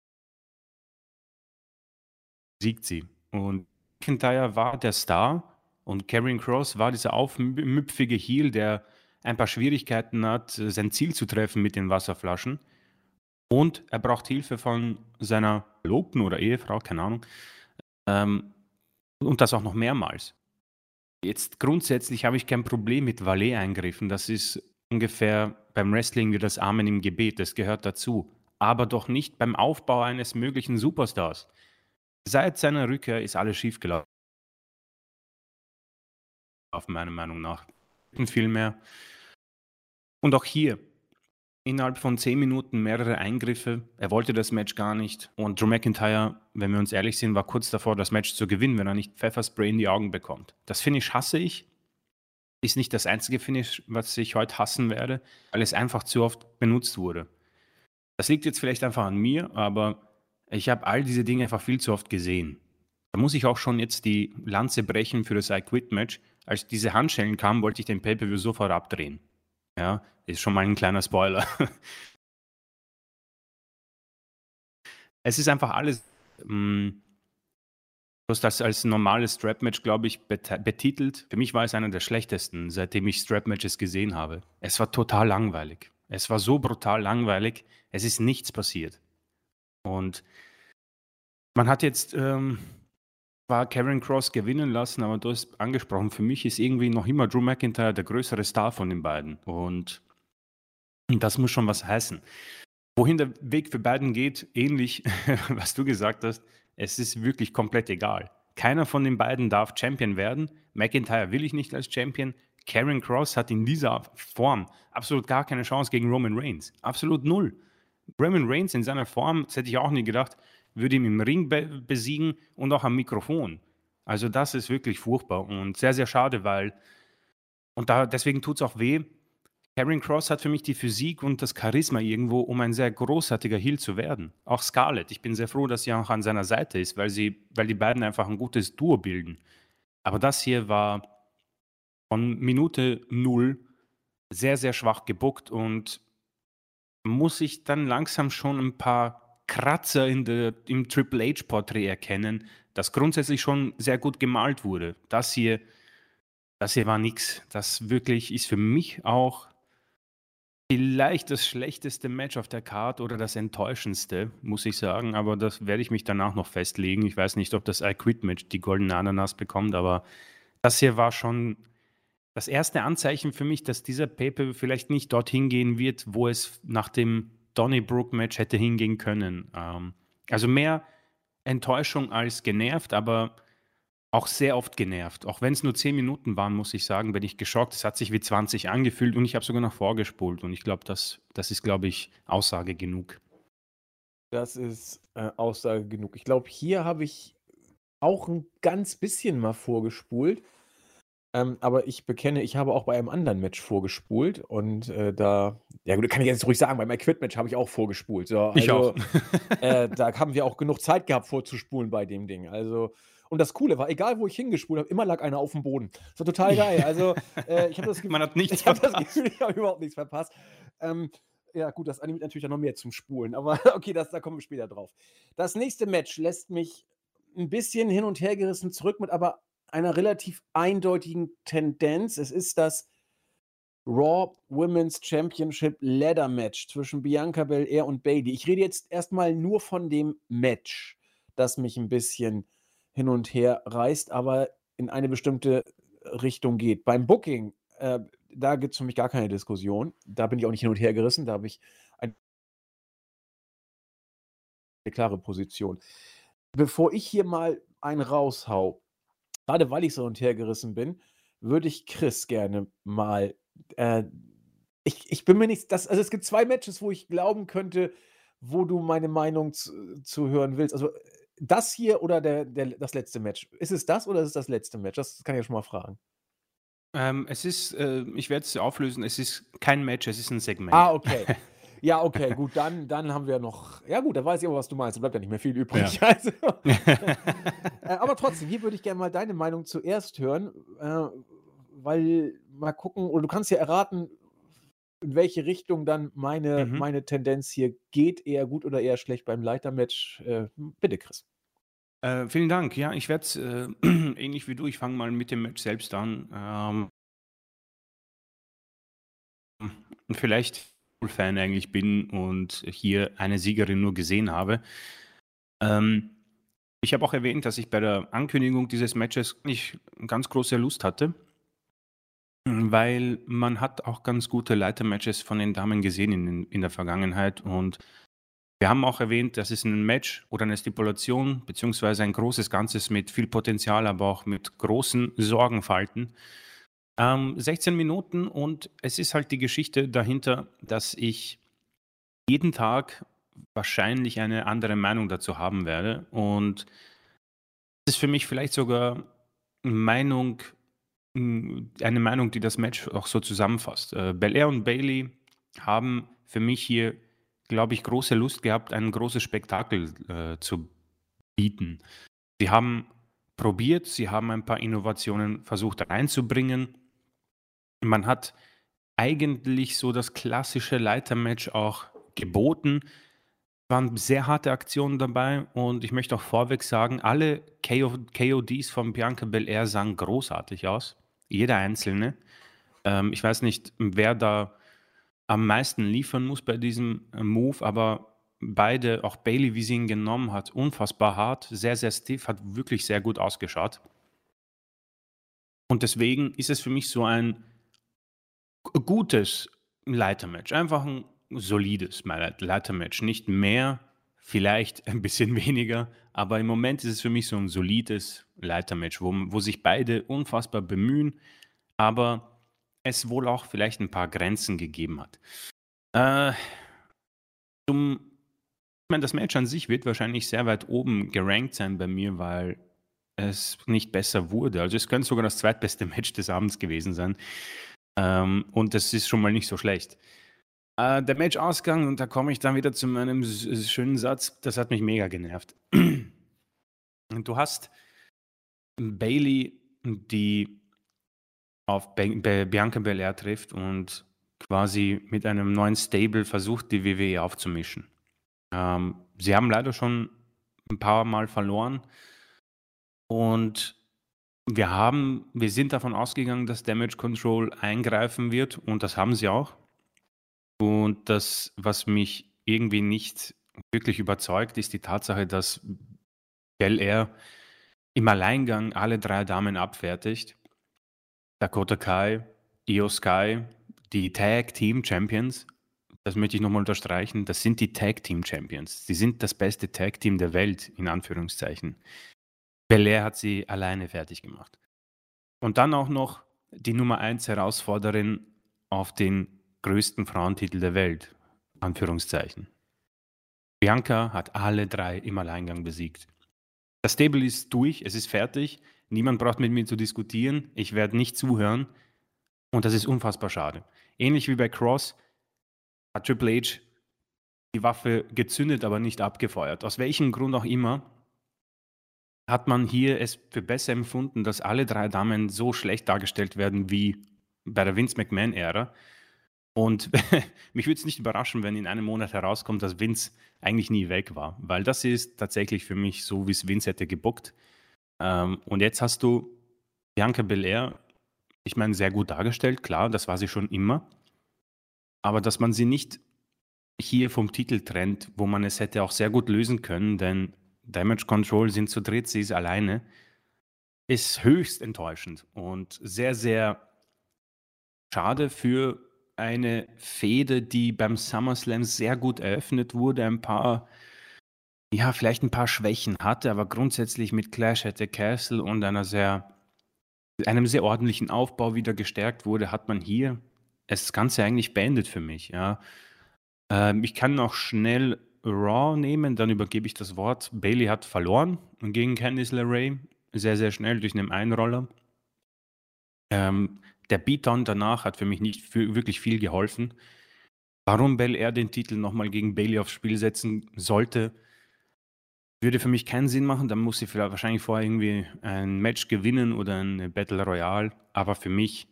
sie. Und McIntyre war der Star und Karrion Cross war dieser aufmüpfige Heel, der ein paar Schwierigkeiten hat, sein Ziel zu treffen mit den Wasserflaschen. Und er braucht Hilfe von seiner Verlobten oder Ehefrau, keine Ahnung. Ähm, und das auch noch mehrmals. Jetzt grundsätzlich habe ich kein Problem mit Valet-Eingriffen. Das ist ungefähr beim Wrestling wie das Amen im Gebet. Das gehört dazu. Aber doch nicht beim Aufbau eines möglichen Superstars. Seit seiner Rückkehr ist alles schiefgelaufen. Meiner Meinung nach. Viel mehr. Und auch hier, innerhalb von 10 Minuten mehrere Eingriffe. Er wollte das Match gar nicht. Und Drew McIntyre, wenn wir uns ehrlich sind, war kurz davor, das Match zu gewinnen, wenn er nicht Pfefferspray in die Augen bekommt. Das Finish hasse ich. Ist nicht das einzige Finish, was ich heute hassen werde, weil es einfach zu oft benutzt wurde. Das liegt jetzt vielleicht einfach an mir, aber ich habe all diese Dinge einfach viel zu oft gesehen. Muss ich auch schon jetzt die Lanze brechen für das I Quit Match. Als diese Handschellen kamen, wollte ich den Pay-Per-View sofort abdrehen. Ja, ist schon mal ein kleiner Spoiler. es ist einfach alles. Mh, mm, Du hast das als normales Strap-Match, glaube ich, betitelt. Für mich war es einer der schlechtesten, seitdem ich Strap-Matches gesehen habe. Es war total langweilig. Es war so brutal langweilig. Es ist nichts passiert. Und man hat jetzt ähm, war Karen Cross gewinnen lassen, aber du hast angesprochen, für mich ist irgendwie noch immer Drew McIntyre der größere Star von den beiden. Und das muss schon was heißen. Wohin der Weg für beiden geht, ähnlich, was du gesagt hast, es ist wirklich komplett egal. Keiner von den beiden darf Champion werden. McIntyre will ich nicht als Champion. Karen Cross hat in dieser Form absolut gar keine Chance gegen Roman Reigns. Absolut null. Roman Reigns in seiner Form, das hätte ich auch nie gedacht, würde ihn im Ring be besiegen und auch am Mikrofon. Also das ist wirklich furchtbar und sehr, sehr schade, weil, und da, deswegen tut es auch weh, Karen Cross hat für mich die Physik und das Charisma irgendwo, um ein sehr großartiger Heel zu werden. Auch Scarlett. Ich bin sehr froh, dass sie auch an seiner Seite ist, weil, sie, weil die beiden einfach ein gutes Duo bilden. Aber das hier war von Minute null sehr, sehr schwach gebuckt und muss ich dann langsam schon ein paar Kratzer in der, im Triple H-Porträt erkennen, das grundsätzlich schon sehr gut gemalt wurde. Das hier, das hier war nichts. Das wirklich ist für mich auch Vielleicht das schlechteste Match auf der Card oder das enttäuschendste, muss ich sagen, aber das werde ich mich danach noch festlegen. Ich weiß nicht, ob das I Quit Match die goldene Ananas bekommt, aber das hier war schon das erste Anzeichen für mich, dass dieser Paper vielleicht nicht dorthin gehen wird, wo es nach dem Donnybrook Match hätte hingehen können. Ähm, also mehr Enttäuschung als genervt, aber auch sehr oft genervt. Auch wenn es nur 10 Minuten waren, muss ich sagen, bin ich geschockt. Es hat sich wie 20 angefühlt und ich habe sogar noch vorgespult. Und ich glaube, das, das ist, glaube ich, Aussage genug. Das ist äh, Aussage genug. Ich glaube, hier habe ich auch ein ganz bisschen mal vorgespult. Ähm, aber ich bekenne, ich habe auch bei einem anderen Match vorgespult und äh, da, ja gut, kann ich jetzt ruhig sagen, bei meinem Quit-Match habe ich auch vorgespult. So, ich also, auch. äh, da haben wir auch genug Zeit gehabt vorzuspulen bei dem Ding. Also und das Coole war, egal wo ich hingespult habe, immer lag einer auf dem Boden. Das war total geil. Also, äh, ich habe das Gefühl, Man hat nichts ich habe das Gefühl, ich habe überhaupt nichts verpasst. Ähm, ja, gut, das animiert natürlich auch noch mehr zum Spulen, aber okay, das, da kommen wir später drauf. Das nächste Match lässt mich ein bisschen hin und her gerissen zurück mit aber einer relativ eindeutigen Tendenz. Es ist das Raw Women's Championship Ladder Match zwischen Bianca Belair und Bailey. Ich rede jetzt erstmal nur von dem Match, das mich ein bisschen hin und her reist, aber in eine bestimmte Richtung geht. Beim Booking, äh, da gibt es für mich gar keine Diskussion. Da bin ich auch nicht hin und her gerissen. Da habe ich eine klare Position. Bevor ich hier mal einen raushau, gerade weil ich so und her gerissen bin, würde ich Chris gerne mal. Äh, ich, ich bin mir nicht. Das, also es gibt zwei Matches, wo ich glauben könnte, wo du meine Meinung zu, zu hören willst. Also das hier oder der, der, das letzte Match? Ist es das oder ist es das letzte Match? Das kann ich ja schon mal fragen. Ähm, es ist, äh, ich werde es auflösen, es ist kein Match, es ist ein Segment. Ah, okay. Ja, okay, gut, dann, dann haben wir noch. Ja, gut, da weiß ich aber, was du meinst. Da bleibt ja nicht mehr viel übrig. Ja. Also, äh, aber trotzdem, hier würde ich gerne mal deine Meinung zuerst hören, äh, weil mal gucken, oder du kannst ja erraten, in welche Richtung dann meine, mhm. meine Tendenz hier geht, eher gut oder eher schlecht beim Leitermatch. Äh, bitte, Chris. Äh, vielen Dank. Ja, ich werde es äh, ähnlich wie du. Ich fange mal mit dem Match selbst an. Ähm, vielleicht Fan eigentlich bin und hier eine Siegerin nur gesehen habe. Ähm, ich habe auch erwähnt, dass ich bei der Ankündigung dieses Matches nicht ganz große Lust hatte. Weil man hat auch ganz gute Leitermatches von den Damen gesehen in in der Vergangenheit und wir haben auch erwähnt, das ist ein Match oder eine Stipulation beziehungsweise ein großes Ganzes mit viel Potenzial, aber auch mit großen Sorgenfalten. Ähm, 16 Minuten und es ist halt die Geschichte dahinter, dass ich jeden Tag wahrscheinlich eine andere Meinung dazu haben werde und es ist für mich vielleicht sogar Meinung eine Meinung, die das Match auch so zusammenfasst. Äh, Belair und Bailey haben für mich hier, glaube ich, große Lust gehabt, ein großes Spektakel äh, zu bieten. Sie haben probiert, sie haben ein paar Innovationen versucht reinzubringen. Man hat eigentlich so das klassische Leitermatch auch geboten. Es waren sehr harte Aktionen dabei und ich möchte auch vorweg sagen, alle KO KODs von Bianca Belair sahen großartig aus. Jeder einzelne. Ähm, ich weiß nicht, wer da am meisten liefern muss bei diesem äh, Move, aber beide, auch Bailey, wie sie ihn genommen hat, unfassbar hart, sehr, sehr stiff, hat wirklich sehr gut ausgeschaut. Und deswegen ist es für mich so ein gutes Leitermatch. Einfach ein solides Leitermatch. Nicht mehr, vielleicht ein bisschen weniger, aber im Moment ist es für mich so ein solides Leitermatch, wo, wo sich beide unfassbar bemühen, aber es wohl auch vielleicht ein paar Grenzen gegeben hat. Äh, zum ich meine, das Match an sich wird wahrscheinlich sehr weit oben gerankt sein bei mir, weil es nicht besser wurde. Also es könnte sogar das zweitbeste Match des Abends gewesen sein. Ähm, und das ist schon mal nicht so schlecht. Äh, der Match-Ausgang, und da komme ich dann wieder zu meinem schönen Satz, das hat mich mega genervt. Du hast Bailey, die auf Bianca Belair trifft und quasi mit einem neuen Stable versucht, die WWE aufzumischen. Ähm, sie haben leider schon ein paar Mal verloren und wir haben wir sind davon ausgegangen, dass Damage Control eingreifen wird und das haben sie auch. Und das, was mich irgendwie nicht wirklich überzeugt, ist die Tatsache, dass Bel Air im Alleingang alle drei Damen abfertigt. Dakota Kai, Io Sky, die Tag Team Champions das möchte ich nochmal unterstreichen, das sind die Tag Team Champions. Sie sind das beste Tag Team der Welt, in Anführungszeichen. Belair hat sie alleine fertig gemacht. Und dann auch noch die Nummer 1 Herausforderin auf den größten Frauentitel der Welt, Anführungszeichen. Bianca hat alle drei im Alleingang besiegt. Das Stable ist durch, es ist fertig. Niemand braucht mit mir zu diskutieren. Ich werde nicht zuhören. Und das ist unfassbar schade. Ähnlich wie bei Cross hat Triple H die Waffe gezündet, aber nicht abgefeuert. Aus welchem Grund auch immer hat man hier es für besser empfunden, dass alle drei Damen so schlecht dargestellt werden wie bei der Vince McMahon-Ära. Und mich würde es nicht überraschen, wenn in einem Monat herauskommt, dass Vince eigentlich nie weg war, weil das ist tatsächlich für mich so, wie es Vince hätte gebuckt. Ähm, und jetzt hast du Bianca Belair, ich meine, sehr gut dargestellt, klar, das war sie schon immer. Aber dass man sie nicht hier vom Titel trennt, wo man es hätte auch sehr gut lösen können, denn Damage Control sind zu dritt, sie ist alleine, ist höchst enttäuschend und sehr, sehr schade für eine Fehde, die beim SummerSlam sehr gut eröffnet wurde, ein paar, ja, vielleicht ein paar Schwächen hatte, aber grundsätzlich mit Clash at the Castle und einer sehr, einem sehr ordentlichen Aufbau wieder gestärkt wurde, hat man hier das Ganze eigentlich beendet für mich, ja. Ähm, ich kann noch schnell Raw nehmen, dann übergebe ich das Wort. Bailey hat verloren gegen Candice LeRae, sehr, sehr schnell durch einen Einroller. Ähm, der Beatdown danach hat für mich nicht für wirklich viel geholfen. Warum Bel Air den Titel nochmal gegen Bailey aufs Spiel setzen sollte, würde für mich keinen Sinn machen. Dann muss sie vielleicht wahrscheinlich vorher irgendwie ein Match gewinnen oder ein Battle Royale. Aber für mich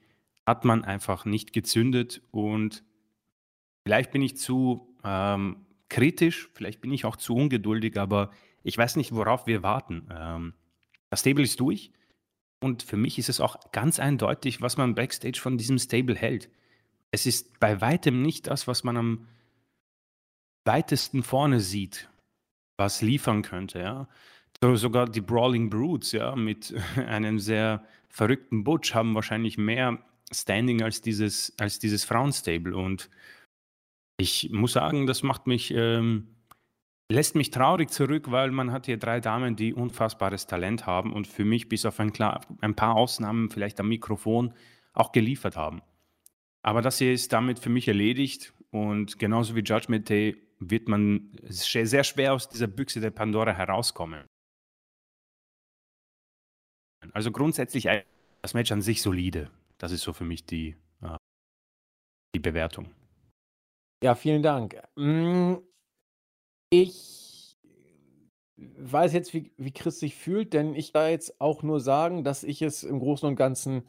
hat man einfach nicht gezündet und vielleicht bin ich zu ähm, kritisch, vielleicht bin ich auch zu ungeduldig, aber ich weiß nicht, worauf wir warten. Ähm, das Stable ist durch und für mich ist es auch ganz eindeutig, was man backstage von diesem Stable hält. Es ist bei weitem nicht das, was man am weitesten vorne sieht, was liefern könnte, ja. So, sogar die Brawling Brutes, ja, mit einem sehr verrückten Butch haben wahrscheinlich mehr Standing als dieses, als dieses Frauenstable. Und ich muss sagen, das macht mich, ähm, lässt mich traurig zurück, weil man hat hier drei Damen, die unfassbares Talent haben und für mich bis auf ein, klar, ein paar Ausnahmen vielleicht am Mikrofon auch geliefert haben. Aber das hier ist damit für mich erledigt und genauso wie Judgment Day wird man sehr schwer aus dieser Büchse der Pandora herauskommen. Also grundsätzlich das Match an sich solide. Das ist so für mich die, äh, die Bewertung. Ja, vielen Dank. Hm, ich weiß jetzt, wie wie Chris sich fühlt, denn ich da jetzt auch nur sagen, dass ich es im Großen und Ganzen,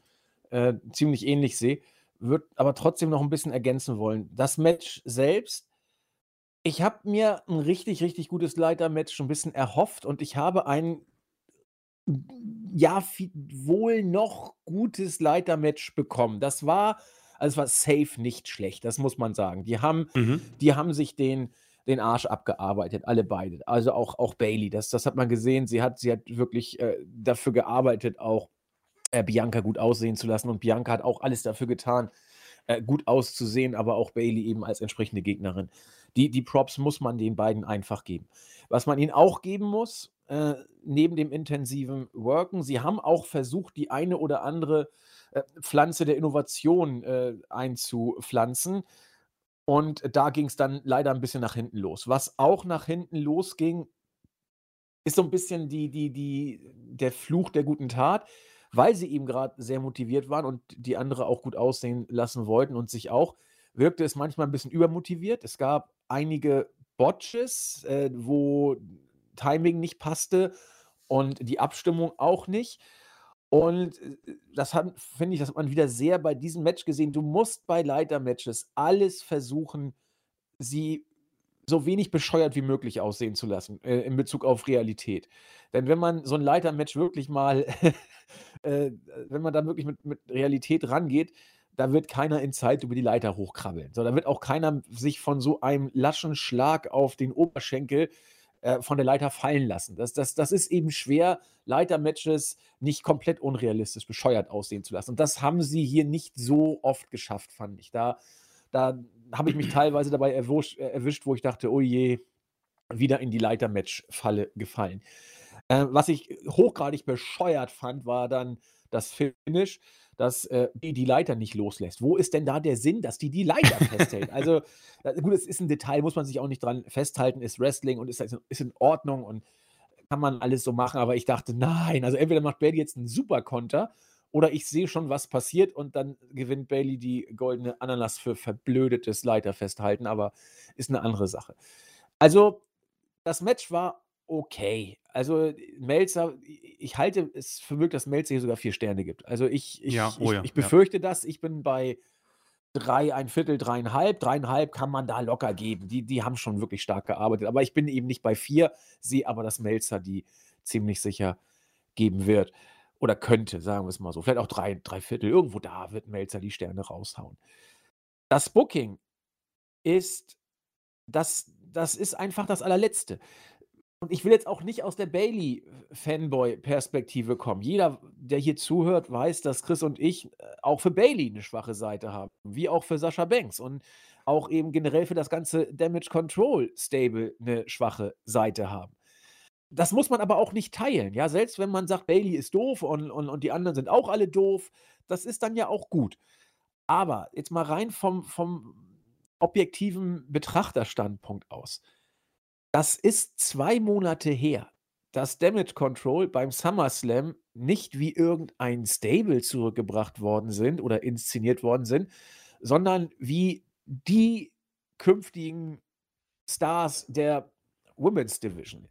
äh, ziemlich ähnlich sehe, würde aber trotzdem noch ein bisschen ergänzen wollen. Das Match selbst ich habe mir ein richtig, richtig gutes Leitermatch schon ein bisschen erhofft und ich habe ein ja, vi wohl noch gutes Leitermatch bekommen. Das war also, es war safe nicht schlecht, das muss man sagen. Die haben Mhm. die haben sich den den Arsch abgearbeitet, alle beide. Also, auch auch Bailey, das das hat man gesehen. Sie hat sie hat wirklich, äh, dafür gearbeitet, auch, äh, Bianca gut aussehen zu lassen und Bianca hat auch alles dafür getan, äh, gut auszusehen, aber auch Bailey eben als entsprechende Gegnerin. Die die Props muss man den beiden einfach geben. Was man ihnen auch geben muss, äh, neben dem intensiven Worken, sie haben auch versucht, die eine oder andere, Pflanze der Innovation, äh, einzupflanzen. Und da ging es dann leider ein bisschen nach hinten los. Was auch nach hinten losging, ist so ein bisschen die die die der Fluch der guten Tat, weil sie eben gerade sehr motiviert waren und die andere auch gut aussehen lassen wollten und sich auch, wirkte es manchmal ein bisschen übermotiviert. Es gab einige Botches, äh, wo Timing nicht passte und die Abstimmung auch nicht. Und, äh, das finde ich, das hat man wieder sehr bei diesem Match gesehen. Du musst bei Leitermatches alles versuchen, sie so wenig bescheuert wie möglich aussehen zu lassen, äh, in Bezug auf Realität. Denn wenn man so 'n Leitermatch wirklich mal äh, wenn man da wirklich mit mit Realität rangeht, da wird keiner in Zeit über die Leiter hochkrabbeln. So, da wird auch keiner sich von so einem laschen Schlag auf den Oberschenkel, äh, von der Leiter fallen lassen. Das das das ist eben schwer, Leitermatches nicht komplett unrealistisch bescheuert aussehen zu lassen. Und das haben sie hier nicht so oft geschafft, fand ich. Da da habe ich mich teilweise dabei erwuscht äh, erwischt, wo ich dachte: „Oh je, wieder in die Leitermatch-Falle gefallen.“ Äh, was ich hochgradig bescheuert fand, war dann das Finish, dass, äh, die die Leiter nicht loslässt. Wo ist denn da der Sinn, dass die die Leiter festhält? Also, gut, es ist 'n Detail, muss man sich auch nicht dran festhalten, ist Wrestling und ist ist in Ordnung und kann man alles so machen, aber ich dachte: „Nein“, also entweder macht Bailey jetzt 'n Superkonter oder ich sehe schon, was passiert und dann gewinnt Bailey die goldene Ananas für verblödetes Leiterfesthalten, aber ist 'ne andere Sache. Also, das Match war okay. Also, Meltzer ich halte es für möglich, dass Meltzer hier sogar 4 Sterne gibt. Also, ich Ja, ich oh ich ja, ich ja. befürchte das. Ich bin bei 3, 1/4, 3,5. 3,5 kann man da locker geben. Die die haben schon wirklich stark gearbeitet. Aber ich bin eben nicht bei 4, sehe aber, dass Meltzer die ziemlich sicher geben wird oder könnte, sagen wir's mal so. Vielleicht auch 3, 3/4. Irgendwo da wird Meltzer die Sterne raushauen. Das Booking ist das das ist einfach das Allerletzte. Und ich will jetzt auch nicht aus der Bailey-Fanboy-Perspektive kommen. Jeder, der hier zuhört, weiß, dass Chris und ich, äh, auch für Bailey 'ne schwache Seite haben, wie auch für Sascha Banks und auch eben generell für das ganze Damage Control Stable 'ne schwache Seite haben. Das muss man aber auch nicht teilen, ja? Selbst wenn man sagt, Bailey ist doof und und und die anderen sind auch alle doof, das ist dann ja auch gut. Aber jetzt mal rein vom vom objektiven Betrachterstandpunkt aus. Das ist 2 Monate her, dass Damage Control beim SummerSlam nicht wie irgendein Stable zurückgebracht worden sind oder inszeniert worden sind, sondern wie die künftigen Stars der Women's Division.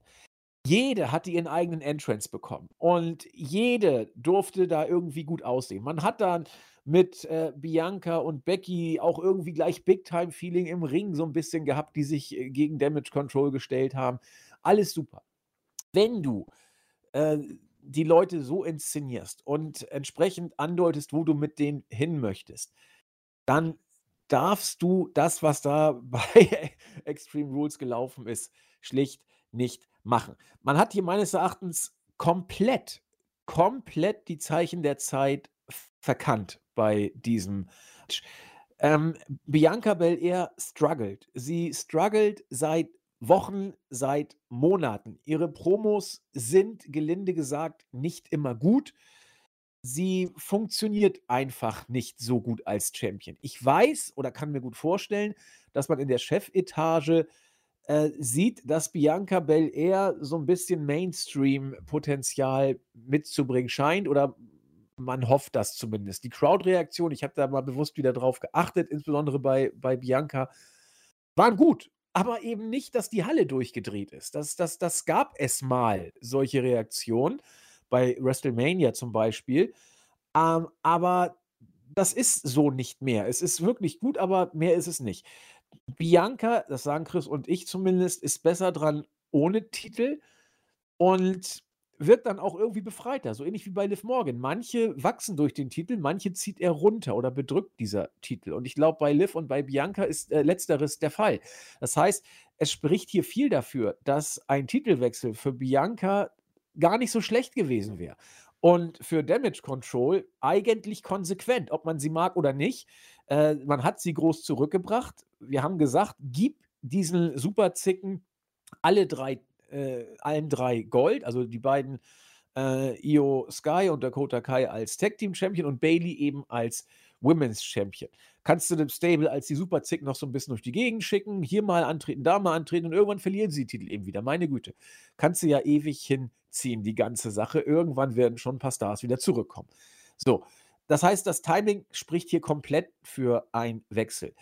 Jede hatte ihren eigenen Entrance bekommen und jede durfte da irgendwie gut aussehen. Man hat dann mit, äh, Bianca und Becky auch irgendwie gleich Big-Time-Feeling im Ring so 'n bisschen gehabt, die sich, äh, gegen Damage Control gestellt haben. Alles super. Wenn du, äh, die Leute so inszenierst und entsprechend andeutest, wo du mit denen hin möchtest, dann darfst du das, was da bei Extreme Rules gelaufen ist, schlicht nicht machen. Man hat hier meines Erachtens komplett, komplett die Zeichen der Zeit verkannt bei diesem. Ähm, Bianca Belair struggelt. Sie struggelt seit Wochen, seit Monaten. Ihre Promos sind, gelinde gesagt, nicht immer gut. Sie funktioniert einfach nicht so gut als Champion. Ich weiß oder kann mir gut vorstellen, dass man in der Chefetage, äh, sieht, dass Bianca Belair so 'n bisschen Mainstream-Potenzial mitzubringen scheint oder man hofft das zumindest. Die Crowdreaktion, ich habe da mal bewusst wieder drauf geachtet, insbesondere bei bei Bianca, waren gut. aber eben nicht, dass die Halle durchgedreht ist. Das, das, das gab es mal, solche Reaktionen, bei WrestleMania zum Beispiel. Ähm, aber das ist so nicht mehr. Es ist wirklich gut, aber mehr ist es nicht. Bianca, das sagen Chris und ich zumindest, ist besser dran ohne Titel und wirkt dann auch irgendwie befreiter, so ähnlich wie bei Liv Morgan. Manche wachsen durch den Titel, manche zieht er runter oder bedrückt dieser Titel. Und ich glaube, bei Liv und bei Bianca ist äh, letzteres der Fall. Das heißt, es spricht hier viel dafür, dass ein Titelwechsel für Bianca gar nicht so schlecht gewesen wäre. Und für Damage Control eigentlich konsequent, ob man sie mag oder nicht. Äh, man hat sie groß zurückgebracht. Wir haben gesagt, gib diesen Superzicken alle drei äh, allen drei Gold, also die beiden äh, Io Sky und Dakota Kai als Tag Team Champion und Bailey eben als Women's Champion. Kannst du dem Stable als die Super Zick noch so ein bisschen durch die Gegend schicken, hier mal antreten, da mal antreten und irgendwann verlieren sie die Titel eben wieder. Meine Güte. Kannst du ja ewig hinziehen, die ganze Sache. Irgendwann werden schon ein paar Stars wieder zurückkommen. So, das heißt, das Timing spricht hier komplett für einen Wechsel.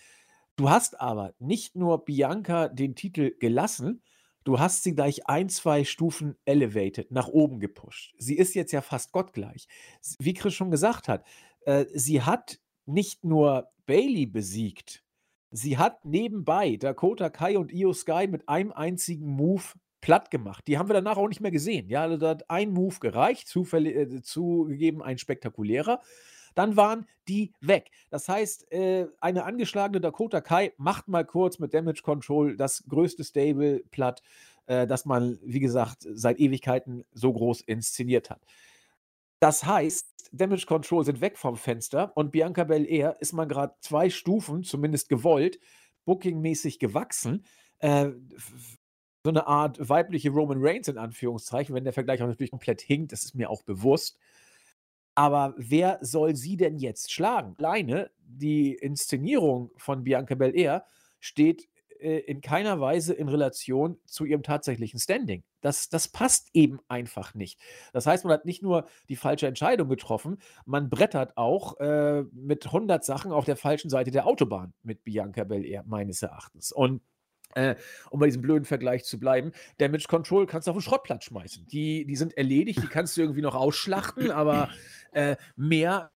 Du hast aber nicht nur Bianca den Titel gelassen, Du hast sie gleich ein, zwei Stufen elevated, nach oben gepusht. Sie ist jetzt ja fast gottgleich. Wie Chris schon gesagt hat, äh, sie hat nicht nur Bailey besiegt, sie hat nebenbei Dakota Kai und Io Sky mit einem einzigen Move platt gemacht. Die haben wir danach auch nicht mehr gesehen. Ja, also da hat ein Move gereicht, zufällig, äh, zugegeben ein spektakulärer. Dann waren die weg. Das heißt, äh, eine angeschlagene Dakota Kai macht mal kurz mit Damage Control das größte Stable platt, äh, das man, wie gesagt, seit Ewigkeiten so groß inszeniert hat. Das heißt, Damage Control sind weg vom Fenster und Bianca Belair ist man gerade zwei Stufen, zumindest gewollt, bookingmäßig gewachsen. Äh, so eine Art weibliche Roman Reigns in Anführungszeichen, wenn der Vergleich auch natürlich komplett hinkt, das ist mir auch bewusst. Aber wer soll sie denn jetzt schlagen? Alleine die Inszenierung von Bianca Belair steht äh, in keiner Weise in Relation zu ihrem tatsächlichen Standing. Das, das passt eben einfach nicht. Das heißt, man hat nicht nur die falsche Entscheidung getroffen, man brettert auch äh, mit 100 Sachen auf der falschen Seite der Autobahn mit Bianca Belair, meines Erachtens. Und äh, um bei diesem blöden Vergleich zu bleiben, Damage Control kannst du auf den Schrottplatz schmeißen. Die, die sind erledigt, die kannst du irgendwie noch ausschlachten, aber äh, mehr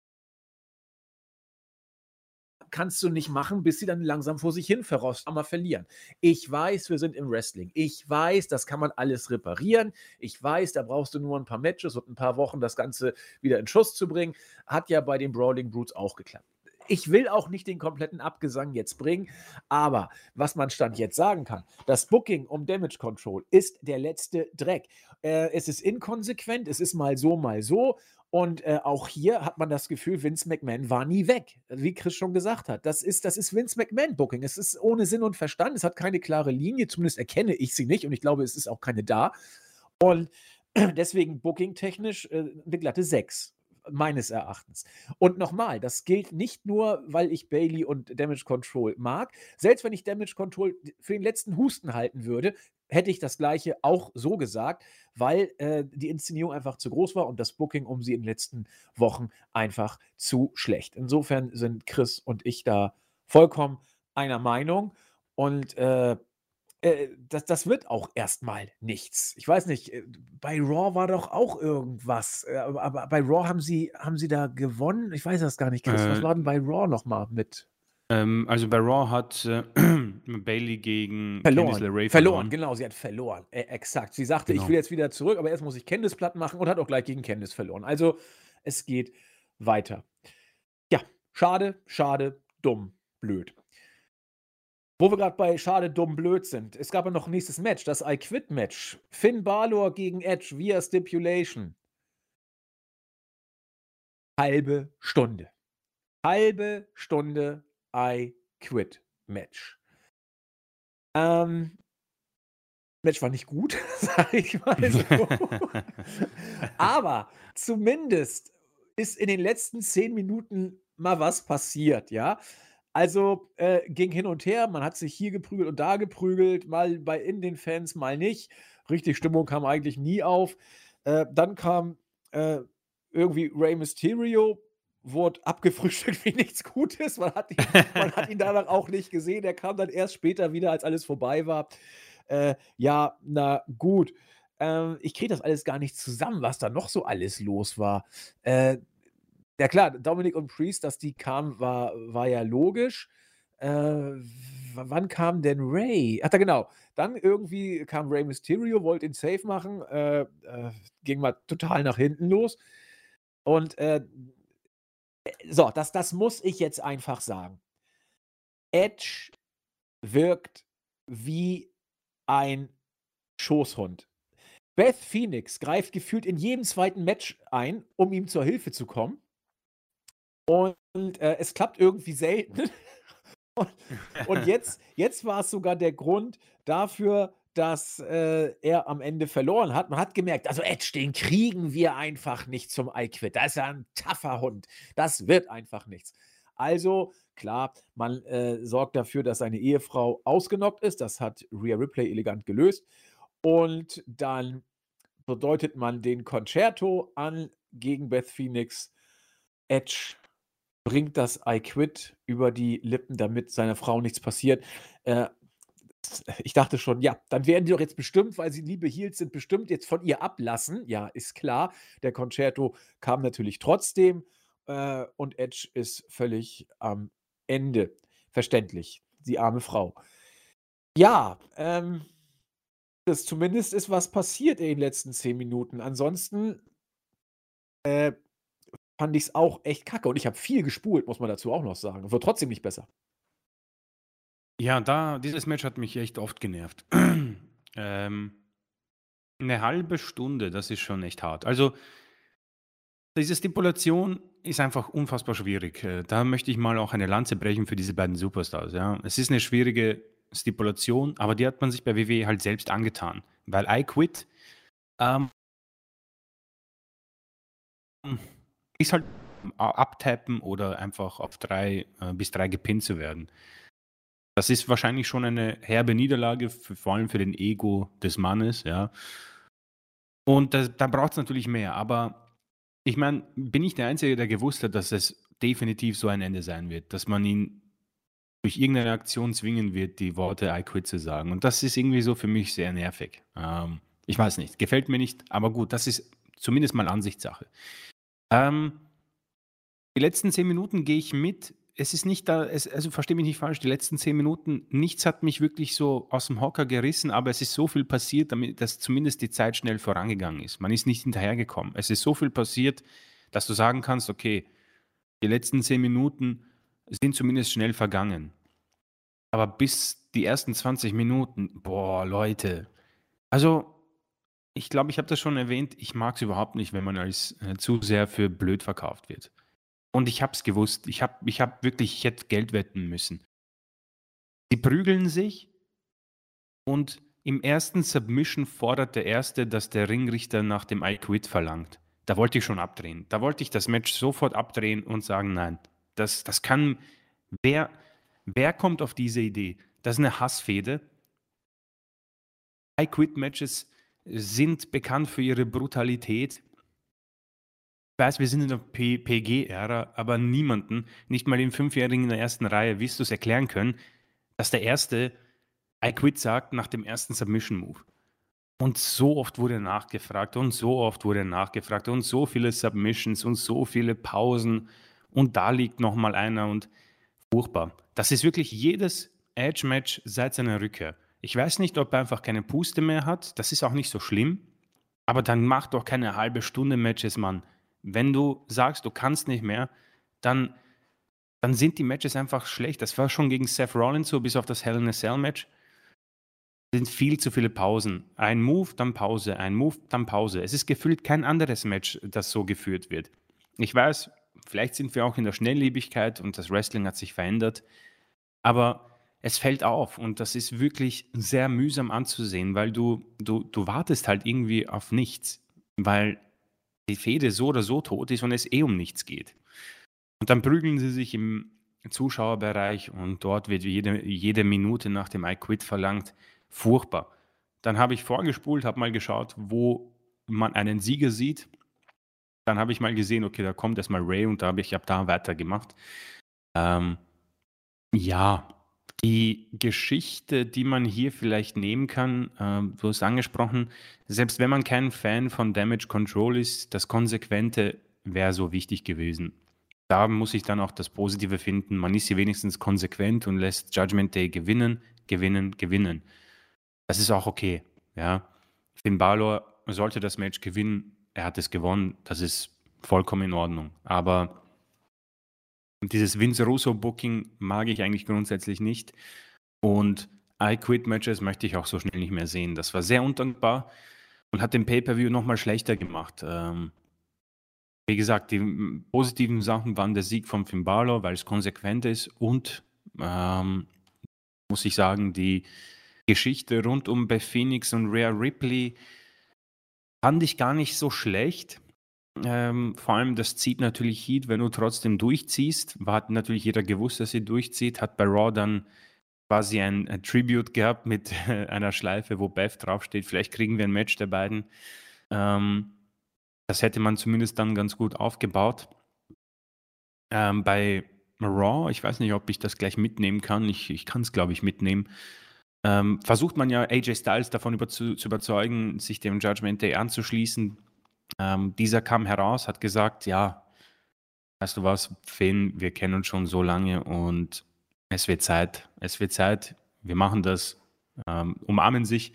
kannst du nicht machen, bis sie dann langsam vor sich hin verrosten, aber verlieren. Ich weiß, wir sind im Wrestling. Ich weiß, das kann man alles reparieren. Ich weiß, da brauchst du nur ein paar Matches und ein paar Wochen, das Ganze wieder in Schuss zu bringen. Hat ja bei den Brawling Brutes auch geklappt ich will auch nicht den kompletten Abgesang jetzt bringen, aber was man Stand jetzt sagen kann, das Booking um Damage Control ist der letzte Dreck. Äh, es ist inkonsequent, es ist mal so, mal so. Und äh, auch hier hat man das Gefühl, Vince McMahon war nie weg, wie Chris schon gesagt hat. Das ist, das ist Vince McMahon-Booking. Es ist ohne Sinn und Verstand. Es hat keine klare Linie, zumindest erkenne ich sie nicht und ich glaube, es ist auch keine da. Und deswegen booking-technisch äh, eine glatte 6 meines Erachtens. Und nochmal, das gilt nicht nur, weil ich Bailey und Damage Control mag. Selbst wenn ich Damage Control für den letzten Husten halten würde, hätte ich das gleiche auch so gesagt, weil äh, die Inszenierung einfach zu groß war und das Booking um sie in den letzten Wochen einfach zu schlecht. Insofern sind Chris und ich da vollkommen einer Meinung. Und äh, äh, das, das wird auch erstmal nichts. Ich weiß nicht, äh, bei Raw war doch auch irgendwas. Äh, aber bei Raw haben sie, haben sie da gewonnen? Ich weiß das gar nicht, Chris. Was war denn bei Raw nochmal mit? Ähm, also bei Raw hat äh, Bailey gegen verloren. Candice LeRae verloren. Verloren, genau, sie hat verloren. Äh, exakt. Sie sagte, genau. ich will jetzt wieder zurück, aber erst muss ich Candice platt machen und hat auch gleich gegen Candice verloren. Also es geht weiter. Ja, schade, schade, dumm, blöd. Wo wir gerade bei schade, dumm, blöd sind. Es gab ja noch ein nächstes Match, das I Quit Match. Finn Balor gegen Edge via Stipulation. Halbe Stunde. Halbe Stunde I Quit Match. Ähm, Match war nicht gut, sag ich mal so. Aber zumindest ist in den letzten zehn Minuten mal was passiert, ja. Also äh, ging hin und her, man hat sich hier geprügelt und da geprügelt, mal bei in den Fans, mal nicht. Richtig Stimmung kam eigentlich nie auf. Äh, dann kam äh, irgendwie Rey Mysterio, wurde abgefrühstückt wie nichts Gutes. Man hat ihn man hat ihn danach auch nicht gesehen. Er kam dann erst später wieder, als alles vorbei war. Äh, ja, na gut. Ähm, ich kriege das alles gar nicht zusammen, was da noch so alles los war. Ja klar, Dominic und Priest, dass die kamen, war war ja logisch. Äh, wann kam denn Ray? Ach da genau. Dann irgendwie kam Ray Mysterio, wollte ihn safe machen, äh, äh, ging mal total nach hinten los. Und äh, so, das, das muss ich jetzt einfach sagen. Edge wirkt wie ein Schoßhund. Beth Phoenix greift gefühlt in jedem zweiten Match ein, um ihm zur Hilfe zu kommen. Und äh, es klappt irgendwie selten. und, und jetzt, jetzt war es sogar der Grund dafür, dass äh, er am Ende verloren hat. Man hat gemerkt, also Edge, den kriegen wir einfach nicht zum I-Quit. Das ist ja ein taffer Hund. Das wird einfach nichts. Also, klar, man äh, sorgt dafür, dass seine Ehefrau ausgenockt ist. Das hat Rhea Ripley elegant gelöst. Und dann bedeutet man den Concerto an gegen Beth Phoenix. Edge bringt das I Quit über die Lippen, damit seiner Frau nichts passiert. Äh, ich dachte schon, ja, dann werden die doch jetzt bestimmt, weil sie Liebe hielt, sind, bestimmt jetzt von ihr ablassen. Ja, ist klar. Der Concerto kam natürlich trotzdem äh, und Edge ist völlig am Ende. Verständlich. Die arme Frau. Ja, ähm, das zumindest ist was passiert in den letzten zehn Minuten. Ansonsten äh, fand ich es auch echt kacke. Und ich habe viel gespult, muss man dazu auch noch sagen. Wird trotzdem nicht besser. Ja, da dieses Match hat mich echt oft genervt. Ähm, 'ne halbe Stunde, das ist schon echt hart. Also diese Stipulation ist einfach unfassbar schwierig. Äh, da möchte ich mal auch eine Lanze brechen für diese beiden Superstars, ja. Es ist eine schwierige Stipulation, aber die hat man sich bei WWE halt selbst angetan, weil I Quit, ähm ist halt abtappen oder einfach auf drei äh, bis drei gepinnt zu werden. Das ist wahrscheinlich schon eine herbe Niederlage, für, vor allem für den Ego des Mannes, ja. Und das, da braucht es natürlich mehr. Aber ich meine, bin ich der Einzige, der gewusst hat, dass es definitiv so ein Ende sein wird, dass man ihn durch irgendeine Aktion zwingen wird, die Worte I quit zu sagen. Und das ist irgendwie so für mich sehr nervig. Ähm, ich weiß nicht, gefällt mir nicht, aber gut, das ist zumindest mal Ansichtssache. Ähm, die letzten zehn Minuten gehe ich mit es ist nicht da, es, also verstehe mich nicht falsch, die letzten zehn Minuten, nichts hat mich wirklich so aus dem Hocker gerissen, aber es ist so viel passiert, damit, dass zumindest die Zeit schnell vorangegangen ist. Man ist nicht hinterhergekommen. Es ist so viel passiert, dass du sagen kannst, okay, die letzten zehn Minuten sind zumindest schnell vergangen. Aber bis die ersten 20 Minuten, boah, Leute. Also, ich glaube, ich habe das schon erwähnt, ich mag es überhaupt nicht, wenn man als äh, zu sehr für blöd verkauft wird. Und ich habe es gewusst. Ich habe ich hab wirklich, ich hätte Geld wetten müssen. Sie prügeln sich und im ersten Submission fordert der Erste, dass der Ringrichter nach dem I Quit verlangt. Da wollte ich schon abdrehen. Da wollte ich das Match sofort abdrehen und sagen, nein, das, das kann, wer, wer kommt auf diese Idee? Das ist eine Hassfehde. I Quit Matches sind bekannt für ihre Brutalität, weiß, wir sind in der PG-Ära, aber niemanden, nicht mal den Fünfjährigen in der ersten Reihe, wirst du es erklären können, dass der Erste I quit sagt nach dem ersten Submission-Move. Und so oft wurde nachgefragt und so oft wurde nachgefragt und so viele Submissions und so viele Pausen und da liegt nochmal einer und furchtbar. Das ist wirklich jedes Edge-Match seit seiner Rückkehr. Ich weiß nicht, ob er einfach keine Puste mehr hat, das ist auch nicht so schlimm, aber dann mach doch keine halbe Stunde Matches, Mann. Wenn du sagst, du kannst nicht mehr, dann, dann sind die Matches einfach schlecht. Das war schon gegen Seth Rollins so, bis auf das Hell in a Cell Match. Es sind viel zu viele Pausen. Ein Move, dann Pause, ein Move, dann Pause. Es ist gefühlt kein anderes Match, das so geführt wird. Ich weiß, vielleicht sind wir auch in der Schnelllebigkeit und das Wrestling hat sich verändert, aber es fällt auf und das ist wirklich sehr mühsam anzusehen, weil du, du, du wartest halt irgendwie auf nichts, weil die Fehde so oder so tot ist und es eh um nichts geht. Und dann prügeln sie sich im Zuschauerbereich und dort wird jede, jede Minute nach dem I Quit verlangt. Furchtbar. Dann habe ich vorgespult, habe mal geschaut, wo man einen Sieger sieht. dann habe ich mal gesehen, okay, da kommt erstmal Ray und da habe ich ab da weitergemacht. Ähm, ja, die Geschichte, die man hier vielleicht nehmen kann, äh, du hast angesprochen, selbst wenn man kein Fan von Damage Control ist, das Konsequente wäre so wichtig gewesen. Da muss ich dann auch das Positive finden. Man ist hier wenigstens konsequent und lässt Judgment Day gewinnen, gewinnen, gewinnen. Das ist auch okay. Ja. Finn Balor sollte das Match gewinnen. Er hat es gewonnen. Das ist vollkommen in Ordnung. Aber dieses Vince Russo Booking mag ich eigentlich grundsätzlich nicht. Und I Quit Matches möchte ich auch so schnell nicht mehr sehen. Das war sehr undankbar und hat den Pay-Per-View nochmal schlechter gemacht. Ähm, wie gesagt, die positiven Sachen waren der Sieg von Finn Balor, weil es konsequent ist und ähm, muss ich sagen, die Geschichte rund um Beth Phoenix und Rhea Ripley fand ich gar nicht so schlecht. Ähm, vor allem, das zieht natürlich Heat, wenn du trotzdem durchziehst. Hat natürlich jeder gewusst, dass sie durchzieht. Hat bei Raw dann quasi ein, ein Tribute gehabt mit einer Schleife, wo Beth draufsteht. Vielleicht kriegen wir ein Match der beiden. Ähm, das hätte man zumindest dann ganz gut aufgebaut. Ähm, bei Raw, ich weiß nicht, ob ich das gleich mitnehmen kann. Ich, ich kann es, glaube ich, mitnehmen. Ähm, versucht man ja AJ Styles davon über zu, zu, überzeugen, sich dem Judgment Day anzuschließen. Ähm, dieser kam heraus, hat gesagt, ja, weißt du was, Finn, wir kennen uns schon so lange und es wird Zeit, es wird Zeit, wir machen das, ähm, umarmen sich.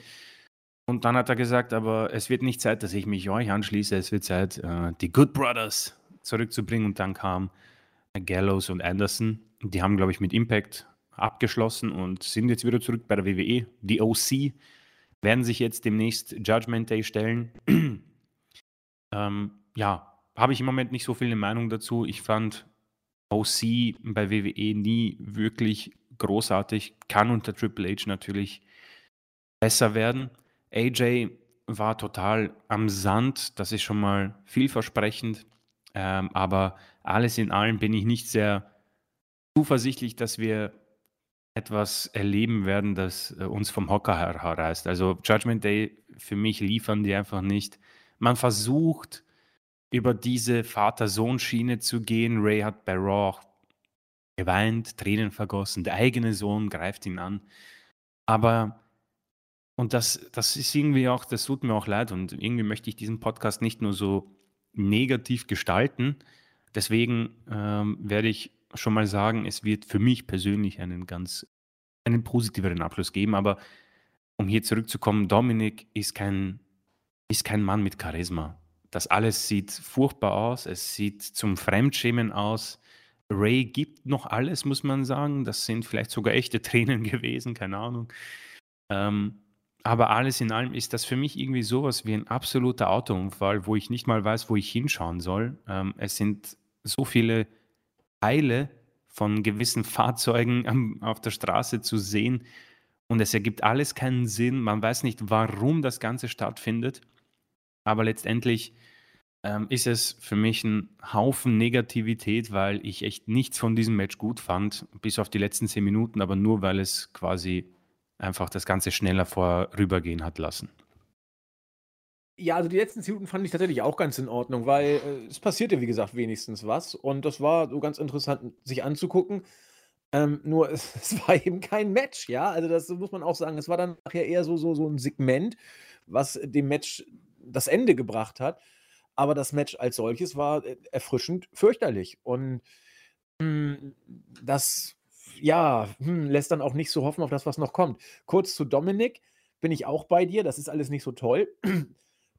Und dann hat er gesagt, aber es wird nicht Zeit, dass ich mich euch anschließe, es wird Zeit, äh, die Good Brothers zurückzubringen. Und dann kam Gallows und Anderson. Die haben, glaube ich, mit Impact abgeschlossen und sind jetzt wieder zurück bei der WWE. Die OC werden sich jetzt demnächst Judgment Day stellen. Ähm, ja, habe ich im Moment nicht so viel eine Meinung dazu. Ich fand OC bei WWE nie wirklich großartig, kann unter Triple H natürlich besser werden. AJ war total am Sand, das ist schon mal vielversprechend, ähm, aber alles in allem bin ich nicht sehr zuversichtlich, dass wir etwas erleben werden, das äh, uns vom Hocker herreißt. Also Judgment Day für mich liefern die einfach nicht man versucht, über diese Vater-Sohn-Schiene zu gehen. Ray hat bei Raw geweint, Tränen vergossen, der eigene Sohn greift ihn an. Aber, und das, das ist irgendwie auch, das tut mir auch leid und irgendwie möchte ich diesen Podcast nicht nur so negativ gestalten. Deswegen ähm, werde ich schon mal sagen, es wird für mich persönlich einen ganz, einen positiveren Abschluss geben. Aber um hier zurückzukommen, Dominik ist kein ist kein Mann mit Charisma. Das alles sieht furchtbar aus, es sieht zum Fremdschämen aus. Ray gibt noch alles, muss man sagen. Das sind vielleicht sogar echte Tränen gewesen, keine Ahnung. Ähm, aber alles in allem ist das für mich irgendwie sowas wie ein absoluter Autounfall, wo ich nicht mal weiß, wo ich hinschauen soll. Ähm, es sind so viele Teile von gewissen Fahrzeugen am, auf der Straße zu sehen und es ergibt alles keinen Sinn. Man weiß nicht, warum das Ganze stattfindet. Aber letztendlich ähm, ist es für mich ein Haufen Negativität, weil ich echt nichts von diesem Match gut fand, bis auf die letzten zehn Minuten, aber nur weil es quasi einfach das Ganze schneller vorübergehen hat lassen. Ja, also die letzten zehn Minuten fand ich tatsächlich auch ganz in Ordnung, weil äh, es passierte, wie gesagt, wenigstens was. Und das war so ganz interessant, sich anzugucken. Ähm, nur es, es, war eben kein Match, ja. Also das muss man auch sagen. Es war dann nachher eher so, so, so ein Segment, was dem Match das Ende gebracht hat. Aber das Match als solches war äh, erfrischend fürchterlich. Und hm, das, ja, hm, lässt dann auch nicht so hoffen auf das, was noch kommt. Kurz zu Dominik bin ich auch bei dir. Das ist alles nicht so toll.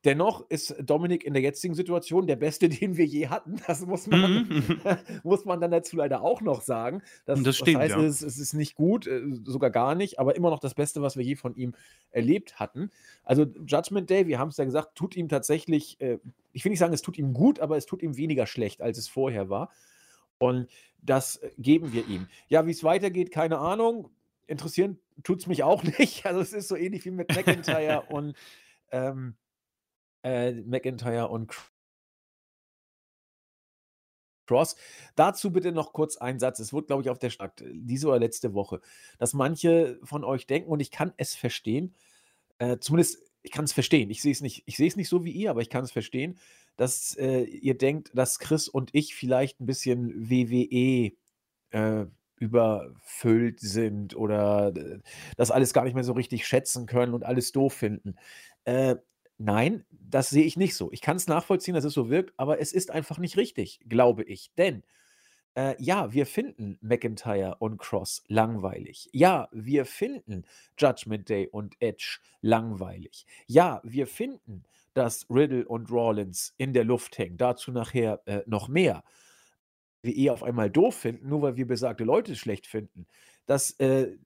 Dennoch ist Dominik in der jetzigen Situation der Beste, den wir je hatten. Das muss man, mhm. muss man dann dazu leider auch noch sagen. Das, das stimmt, heißt, ja. es, es, ist nicht gut, äh, sogar gar nicht, aber immer noch das Beste, was wir je von ihm erlebt hatten. Also Judgment Day, wir haben es ja gesagt, tut ihm tatsächlich, äh, ich will nicht sagen, es tut ihm gut, aber es tut ihm weniger schlecht, als es vorher war. Und das geben wir ihm. Ja, wie es weitergeht, keine Ahnung. Interessieren tut es mich auch nicht. Also es ist so ähnlich wie mit McIntyre und ähm, äh, McIntyre und Cross. Dazu bitte noch kurz ein Satz. Es wurde, glaube ich, auf der Stadt diese oder letzte Woche, dass manche von euch denken, und ich kann es verstehen, äh, zumindest ich kann es verstehen. Ich sehe es nicht, nicht so wie ihr, aber ich kann es verstehen, dass äh, ihr denkt, dass Chris und ich vielleicht ein bisschen WWE äh, überfüllt sind oder äh, das alles gar nicht mehr so richtig schätzen können und alles doof finden. Äh, nein, das sehe ich nicht so. Ich kann es nachvollziehen, dass es so wirkt, aber es ist einfach nicht richtig, glaube ich. Denn äh, ja, wir finden McIntyre und Cross langweilig. Ja, wir finden Judgment Day und Edge langweilig. Ja, wir finden, dass Riddle und Rollins in der Luft hängen. Dazu nachher äh, noch mehr. Wir eh auf einmal doof finden, nur weil wir besagte Leute schlecht finden. Das äh,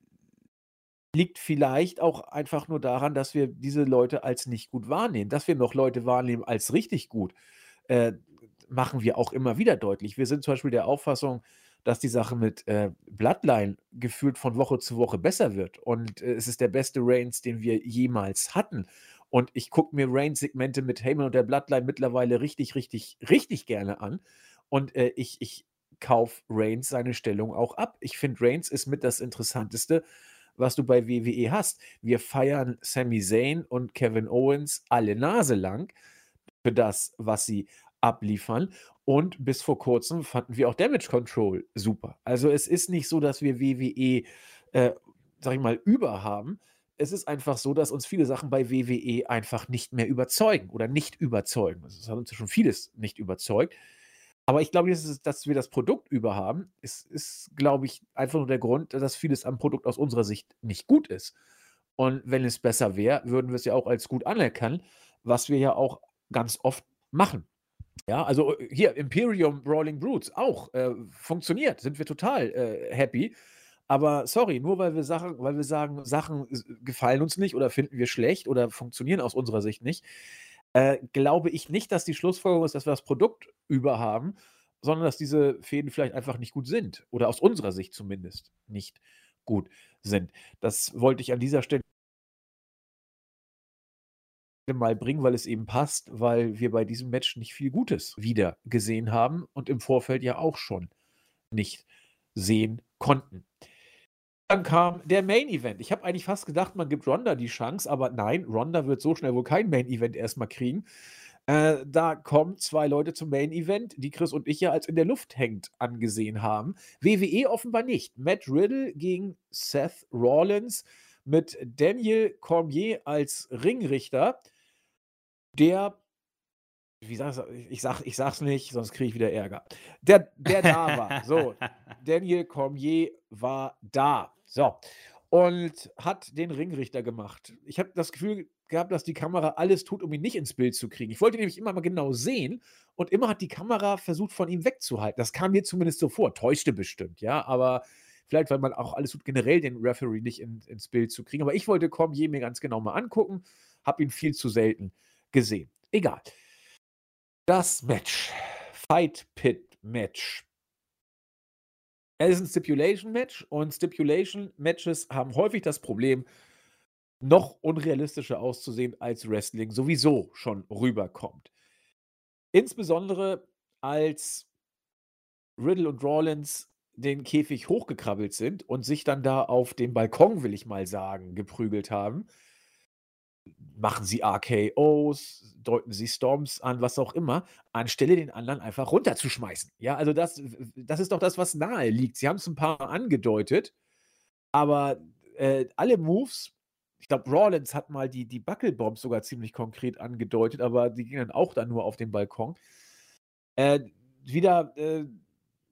liegt vielleicht auch einfach nur daran, dass wir diese Leute als nicht gut wahrnehmen. Dass wir noch Leute wahrnehmen als richtig gut. Äh, machen wir auch immer wieder deutlich. Wir sind zum Beispiel der Auffassung, dass die Sache mit äh, Bloodline gefühlt von Woche zu Woche besser wird. Und äh, es ist der beste Reigns, den wir jemals hatten. Und ich gucke mir Reigns-Segmente mit Heyman und der Bloodline mittlerweile richtig, richtig, richtig gerne an. Und äh, ich, ich kaufe Reigns seine Stellung auch ab. Ich finde, Reigns ist mit das Interessanteste, was du bei WWE hast. Wir feiern Sami Zayn und Kevin Owens alle Nase lang für das, was sie abliefern. Und bis vor kurzem fanden wir auch Damage Control super. Also es ist nicht so, dass wir WWE, äh, sag ich mal, über haben. Es ist einfach so, dass uns viele Sachen bei WWE einfach nicht mehr überzeugen oder nicht überzeugen. Also es hat uns schon vieles nicht überzeugt. Aber ich glaube, dass, wir das Produkt überhaben, ist, ist, glaube ich, einfach nur der Grund, dass vieles am Produkt aus unserer Sicht nicht gut ist. Und wenn es besser wäre, würden wir es ja auch als gut anerkennen, was wir ja auch ganz oft machen. Ja, also äh, hier Imperium Brawling Brutes auch äh, funktioniert, sind wir total äh, happy. Aber sorry, nur weil wir Sachen, weil wir sagen, Sachen gefallen uns nicht oder finden wir schlecht oder funktionieren aus unserer Sicht nicht, äh, glaube ich nicht, dass die Schlussfolgerung ist, dass wir das Produkt überhaben, sondern dass diese Fäden vielleicht einfach nicht gut sind oder aus unserer Sicht zumindest nicht gut sind. Das wollte ich an dieser Stelle mal bringen, weil es eben passt, weil wir bei diesem Match nicht viel Gutes wieder gesehen haben und im Vorfeld ja auch schon nicht sehen konnten. Dann kam der Main Event. Ich habe eigentlich fast gedacht, man gibt Ronda die Chance, aber nein, Ronda wird so schnell wohl kein Main Event erstmal kriegen. Äh, da kommen zwei Leute zum Main Event, die Chris und ich ja als in der Luft hängt angesehen haben. WWE offenbar nicht. Matt Riddle gegen Seth Rollins mit Daniel Cormier als Ringrichter der, wie sag's, ich, sag, ich sag's nicht, sonst kriege ich wieder Ärger. Der, der da war. So, Daniel Cormier war da. So. Und hat den Ringrichter gemacht. Ich habe das Gefühl gehabt, dass die Kamera alles tut, um ihn nicht ins Bild zu kriegen. Ich wollte ihn nämlich immer mal genau sehen und immer hat die Kamera versucht, von ihm wegzuhalten. Das kam mir zumindest so vor. Täuschte bestimmt, ja, aber vielleicht, weil man auch alles tut, generell den Referee nicht in, ins Bild zu kriegen. Aber ich wollte Cormier mir ganz genau mal angucken, habe ihn viel zu selten gesehen. Egal. Das Match. Fight Pit Match. Es ist ein Stipulation Match und Stipulation Matches haben häufig das Problem, noch unrealistischer auszusehen als Wrestling sowieso schon rüberkommt. Insbesondere als Riddle und Rawlins den Käfig hochgekrabbelt sind und sich dann da auf dem Balkon, will ich mal sagen, geprügelt haben machen sie RKOs, deuten sie Storms an, was auch immer, anstelle den anderen einfach runterzuschmeißen. Ja, also das, das ist doch das, was nahe liegt. Sie haben es ein paar angedeutet, aber äh, alle Moves, ich glaube, Rawlins hat mal die, die Buckelbombs sogar ziemlich konkret angedeutet, aber die gingen dann auch dann nur auf den Balkon. Äh, wieder äh,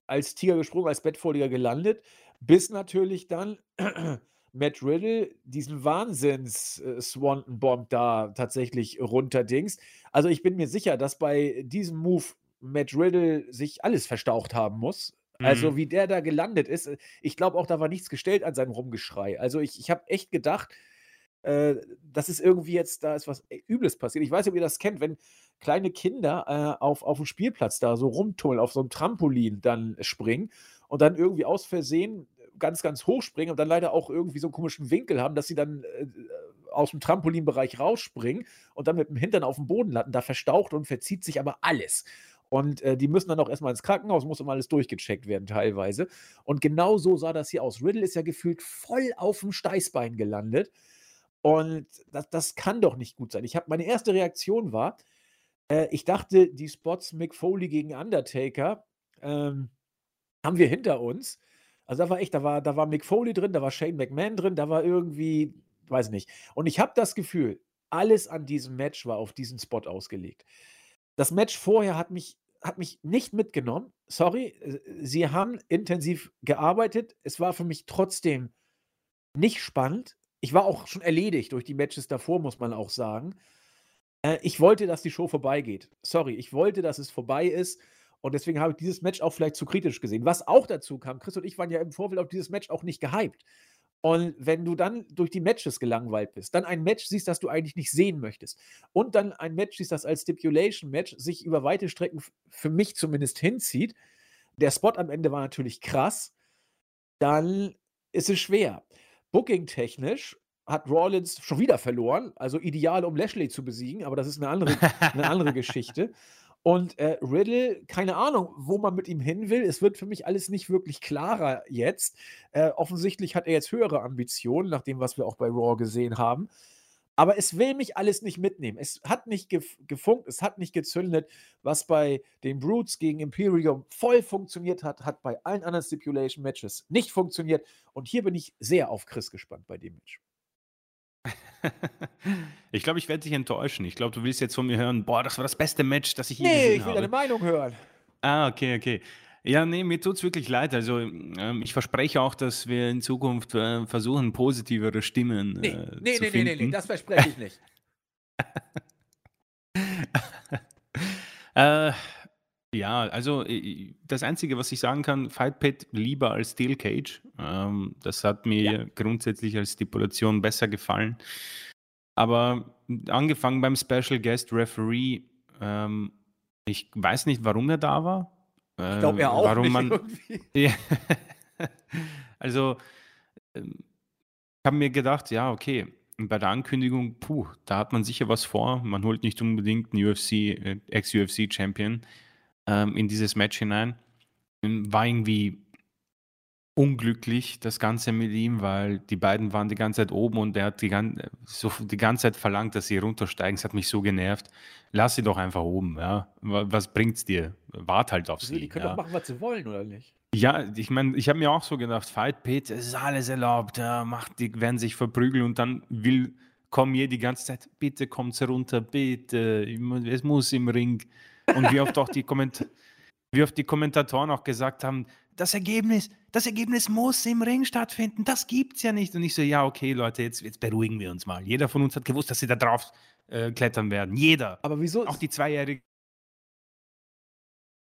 als Tiger gesprungen, als Bettvorleger gelandet, bis natürlich dann Matt Riddle diesen Wahnsinns-Swanton-Bomb äh, da tatsächlich runterdings. Also ich bin mir sicher, dass bei diesem Move Matt Riddle sich alles verstaucht haben muss. Also mhm. wie der da gelandet ist, äh, ich glaube auch, da war nichts gestellt an seinem Rumgeschrei. Also ich, ich habe echt gedacht, äh, das ist irgendwie jetzt, da ist was Übles passiert. Ich weiß nicht, ob ihr das kennt, wenn kleine Kinder äh, auf, auf dem Spielplatz da so rumtummeln, auf so einem Trampolin dann springen und dann irgendwie aus Versehen ganz, ganz hoch springen und dann leider auch irgendwie so einen komischen Winkel haben, dass sie dann äh, aus dem Trampolinbereich rausspringen und dann mit dem Hintern auf dem Boden landen. Da verstaucht und verzieht sich aber alles. Und äh, die müssen dann auch erstmal ins Krankenhaus, muss immer alles durchgecheckt werden teilweise. Und genau so sah das hier aus. Riddle ist ja gefühlt voll auf dem Steißbein gelandet. Und das, das kann doch nicht gut sein. Ich habe meine erste Reaktion war, Äh, ich dachte, die Spots Mick Foley gegen Undertaker, ähm, haben wir hinter uns. Also, da war echt da war da war Mick Foley drin, da war Shane McMahon drin, da war irgendwie weiß nicht. Und ich habe das Gefühl, alles an diesem Match war auf diesen Spot ausgelegt. Das Match vorher hat mich hat mich nicht mitgenommen. Sorry, äh, sie haben intensiv gearbeitet. Es war für mich trotzdem nicht spannend. Ich war auch schon erledigt durch die Matches davor, muss man auch sagen. Äh, ich wollte, dass die Show vorbeigeht. Sorry, ich wollte, dass es vorbei ist. Und deswegen habe ich dieses Match auch vielleicht zu kritisch gesehen. Was auch dazu kam, Chris und ich waren ja im Vorfeld auf dieses Match auch nicht gehypt. Und wenn du dann durch die Matches gelangweilt bist, dann ein Match siehst, das du eigentlich nicht sehen möchtest, und dann ein Match siehst, das als Stipulation-Match sich über weite Strecken für mich zumindest hinzieht, der Spot am Ende war natürlich krass, dann ist es schwer. Booking-technisch hat Rollins schon wieder verloren, also ideal, um Lashley zu besiegen, aber das ist eine andere, eine andere Geschichte. Und äh, Riddle, keine Ahnung, wo man mit ihm hin will. Es wird für mich alles nicht wirklich klarer jetzt. Äh, offensichtlich hat er jetzt höhere Ambitionen, nach dem, was wir auch bei Raw gesehen haben. Aber es will mich alles nicht mitnehmen. Es hat nicht gef gefunkt, es hat nicht gezündet. Was bei den Brutes gegen Imperium voll funktioniert hat, hat bei allen anderen Stipulation-Matches nicht funktioniert. Und hier bin ich sehr auf Chris gespannt bei dem Match. Ich glaube, ich werde dich enttäuschen. Ich glaube, du willst jetzt von mir hören, boah, das war das beste Match, das ich je Nee, gesehen ich will habe. deine Meinung hören. Ah, okay, okay. Ja, nee, mir tut es wirklich leid. Also, ähm, ich verspreche auch, dass wir in Zukunft äh, versuchen, positivere Stimmen Nee, äh, nee, zu nee, nee, nee, nee, finden. das verspreche ich nicht. Äh, ja, also äh, das Einzige, was ich sagen kann, Fight Pit lieber als Steel Cage. Ähm, das hat Ja. mir grundsätzlich als Stipulation besser gefallen. Aber angefangen beim Special Guest Referee, ähm, ich weiß nicht, warum er da war. Ich glaube, Äh, er auch warum nicht man. Ja. also, ähm, ich habe mir gedacht, ja, okay, bei der Ankündigung, puh, da hat man sicher was vor. Man holt nicht unbedingt einen UFC, äh, Ex-UFC-Champion ähm, in dieses Match hinein. Ähm, War irgendwie unglücklich, das Ganze mit ihm, weil die beiden waren die ganze Zeit oben und er hat die, gan so die ganze Zeit verlangt, dass sie runtersteigen. Es hat mich so genervt. Lass sie doch einfach oben, ja. Wa- Was bringt's dir? Wart halt auf die sie. können Ja. doch machen, was sie wollen, oder nicht? Ja, ich meine, ich habe mir auch so gedacht, Fight Pit, es ist alles erlaubt, ja, macht, die werden sich verprügeln und dann will Cormier die ganze Zeit, bitte kommt runter, bitte, es muss im Ring. Und wie oft auch die, Komment wie oft die Kommentatoren auch gesagt haben, das Ergebnis, das Ergebnis muss im Ring stattfinden, das gibt's ja nicht. Und ich so, ja, okay, Leute, jetzt, jetzt beruhigen wir uns mal. Jeder von uns hat gewusst, dass sie da drauf äh, klettern werden. Jeder. Aber wieso? Auch die Zweijährige.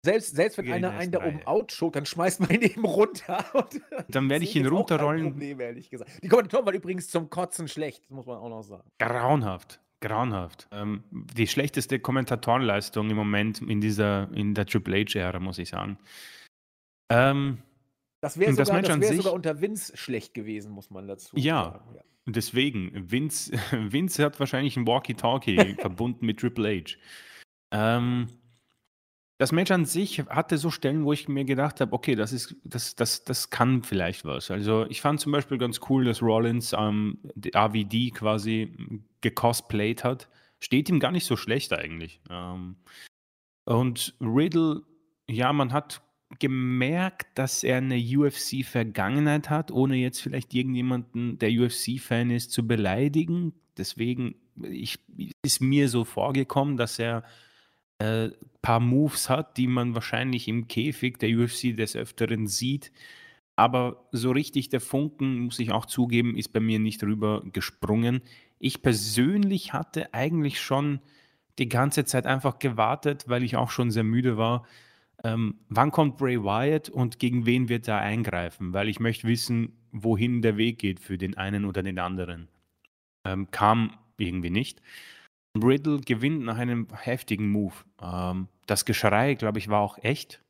Selbst, selbst wenn in einer einen da oben Reihe. outschokt, dann schmeißt man ihn eben runter. Dann werde ich ihn runterrollen. Problem, ehrlich gesagt. Die Kommentatoren waren übrigens zum Kotzen schlecht, muss man auch noch sagen. Grauenhaft, grauenhaft. Ähm, die schlechteste Kommentatorenleistung im Moment in dieser, in der Triple H-Ära, muss ich sagen. Ähm, Das wäre das sogar, das wär sogar unter Vince schlecht gewesen, muss man dazu Ja. sagen. Ja. deswegen, Vince, Vince hat wahrscheinlich ein Walkie-Talkie verbunden mit Triple H. Ähm, das Match an sich hatte so Stellen, wo ich mir gedacht habe, okay, das ist, das, das, das kann vielleicht was. Also ich fand zum Beispiel ganz cool, dass Rollins ähm, die AVD quasi gecosplayt hat. Steht ihm gar nicht so schlecht eigentlich. Ähm, und Riddle, ja, man hat gemerkt, dass er eine UFC-Vergangenheit hat, ohne jetzt vielleicht irgendjemanden, der UFC-Fan ist, zu beleidigen. Deswegen ich, ist mir so vorgekommen, dass er äh, paar Moves hat, die man wahrscheinlich im Käfig der UFC des Öfteren sieht. Aber so richtig der Funken, muss ich auch zugeben, ist bei mir nicht rüber gesprungen. Ich persönlich hatte eigentlich schon die ganze Zeit einfach gewartet, weil ich auch schon sehr müde war. Ähm, wann kommt Bray Wyatt und gegen wen wird er eingreifen? Weil ich möchte wissen, wohin der Weg geht für den einen oder den anderen. Ähm, kam irgendwie nicht. Riddle gewinnt nach einem heftigen Move. Ähm, das Geschrei, glaube ich, war auch echt.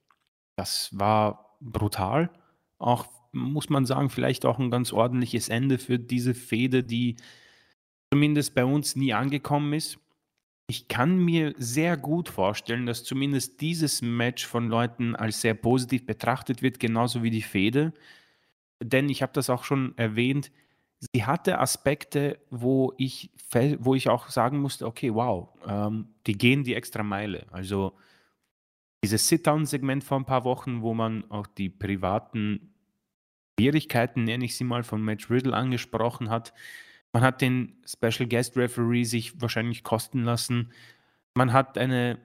Das war brutal. Auch, muss man sagen, vielleicht auch ein ganz ordentliches Ende für diese Fehde, die zumindest bei uns nie angekommen ist. Ich kann mir sehr gut vorstellen, dass zumindest dieses Match von Leuten als sehr positiv betrachtet wird, genauso wie die Fehde. Denn ich habe das auch schon erwähnt, sie hatte Aspekte, wo ich, wo ich auch sagen musste, okay, wow, ähm, die gehen die extra Meile. Also dieses Sit-Down-Segment vor ein paar Wochen, wo man auch die privaten Schwierigkeiten, nenne ich sie mal, von Match Riddle angesprochen hat. Man hat den Special Guest Referee sich wahrscheinlich kosten lassen. Man hat eine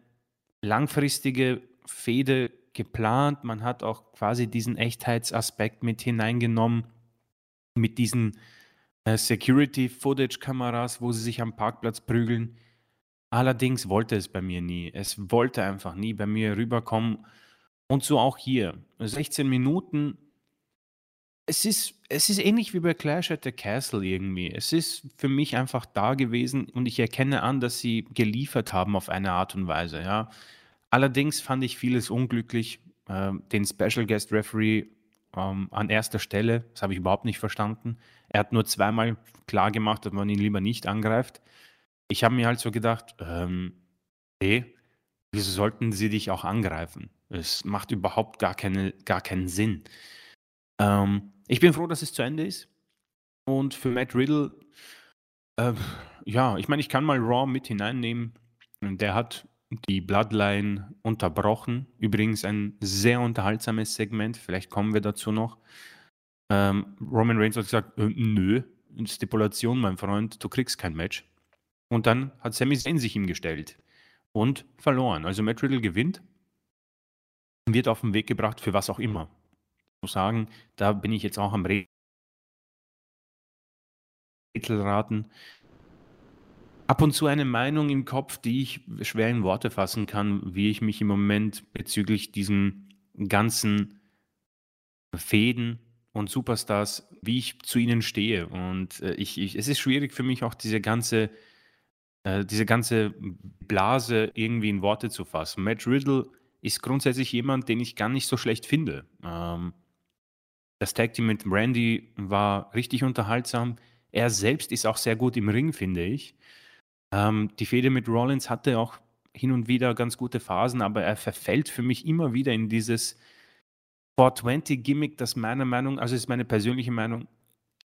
langfristige Fehde geplant. Man hat auch quasi diesen Echtheitsaspekt mit hineingenommen mit diesen Security-Footage-Kameras, wo sie sich am Parkplatz prügeln. Allerdings wollte es bei mir nie. Es wollte einfach nie bei mir rüberkommen. Und so auch hier. 16 Minuten. Es ist, es ist ähnlich wie bei Clash at the Castle irgendwie. Es ist für mich einfach da gewesen und ich erkenne an, dass sie geliefert haben auf eine Art und Weise. Ja. Allerdings fand ich vieles unglücklich. Äh, den Special Guest Referee ähm, an erster Stelle. Das habe ich überhaupt nicht verstanden. Er hat nur zweimal klar gemacht, dass man ihn lieber nicht angreift. Ich habe mir halt so gedacht, ähm, hey, wieso sollten sie dich auch angreifen? Es macht überhaupt gar, keine, gar keinen Sinn. Ähm, ich bin froh, dass es zu Ende ist. Und für Matt Riddle, äh, ja, ich meine, ich kann mal Raw mit hineinnehmen. Der hat die Bloodline unterbrochen. Übrigens ein sehr unterhaltsames Segment, vielleicht kommen wir dazu noch. Ähm, Roman Reigns hat gesagt, äh, nö, Stipulation, mein Freund, du kriegst kein Match. Und dann hat Sami Zayn sich ihm gestellt und verloren. Also Matt Riddle gewinnt, wird auf den Weg gebracht für was auch immer. Ich muss sagen, da bin ich jetzt auch am Rätselraten ab und zu eine Meinung im Kopf, die ich schwer in Worte fassen kann, wie ich mich im Moment bezüglich diesen ganzen Fäden und Superstars, wie ich zu ihnen stehe. Und äh, ich, ich, es ist schwierig für mich auch diese ganze, äh, diese ganze Blase irgendwie in Worte zu fassen. Matt Riddle ist grundsätzlich jemand, den ich gar nicht so schlecht finde. Ähm, das Tag Team mit Randy war richtig unterhaltsam. Er selbst ist auch sehr gut im Ring, finde ich. Ähm, die Fehde mit Rollins hatte auch hin und wieder ganz gute Phasen, aber er verfällt für mich immer wieder in dieses 420-Gimmick, das meiner Meinung, also ist meine persönliche Meinung,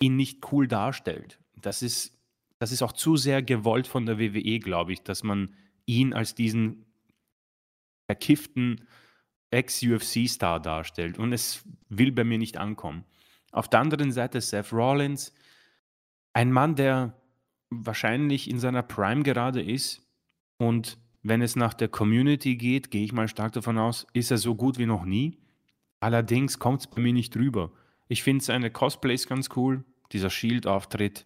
ihn nicht cool darstellt. Das ist, das ist auch zu sehr gewollt von der WWE, glaube ich, dass man ihn als diesen verkifften Ex-UFC-Star darstellt. Und es will bei mir nicht ankommen. Auf der anderen Seite Seth Rollins, ein Mann, der wahrscheinlich in seiner Prime gerade ist. Und wenn es nach der Community geht, gehe ich mal stark davon aus, ist er so gut wie noch nie. Allerdings kommt es bei mir nicht drüber. Ich finde seine Cosplays ganz cool, dieser Shield-Auftritt,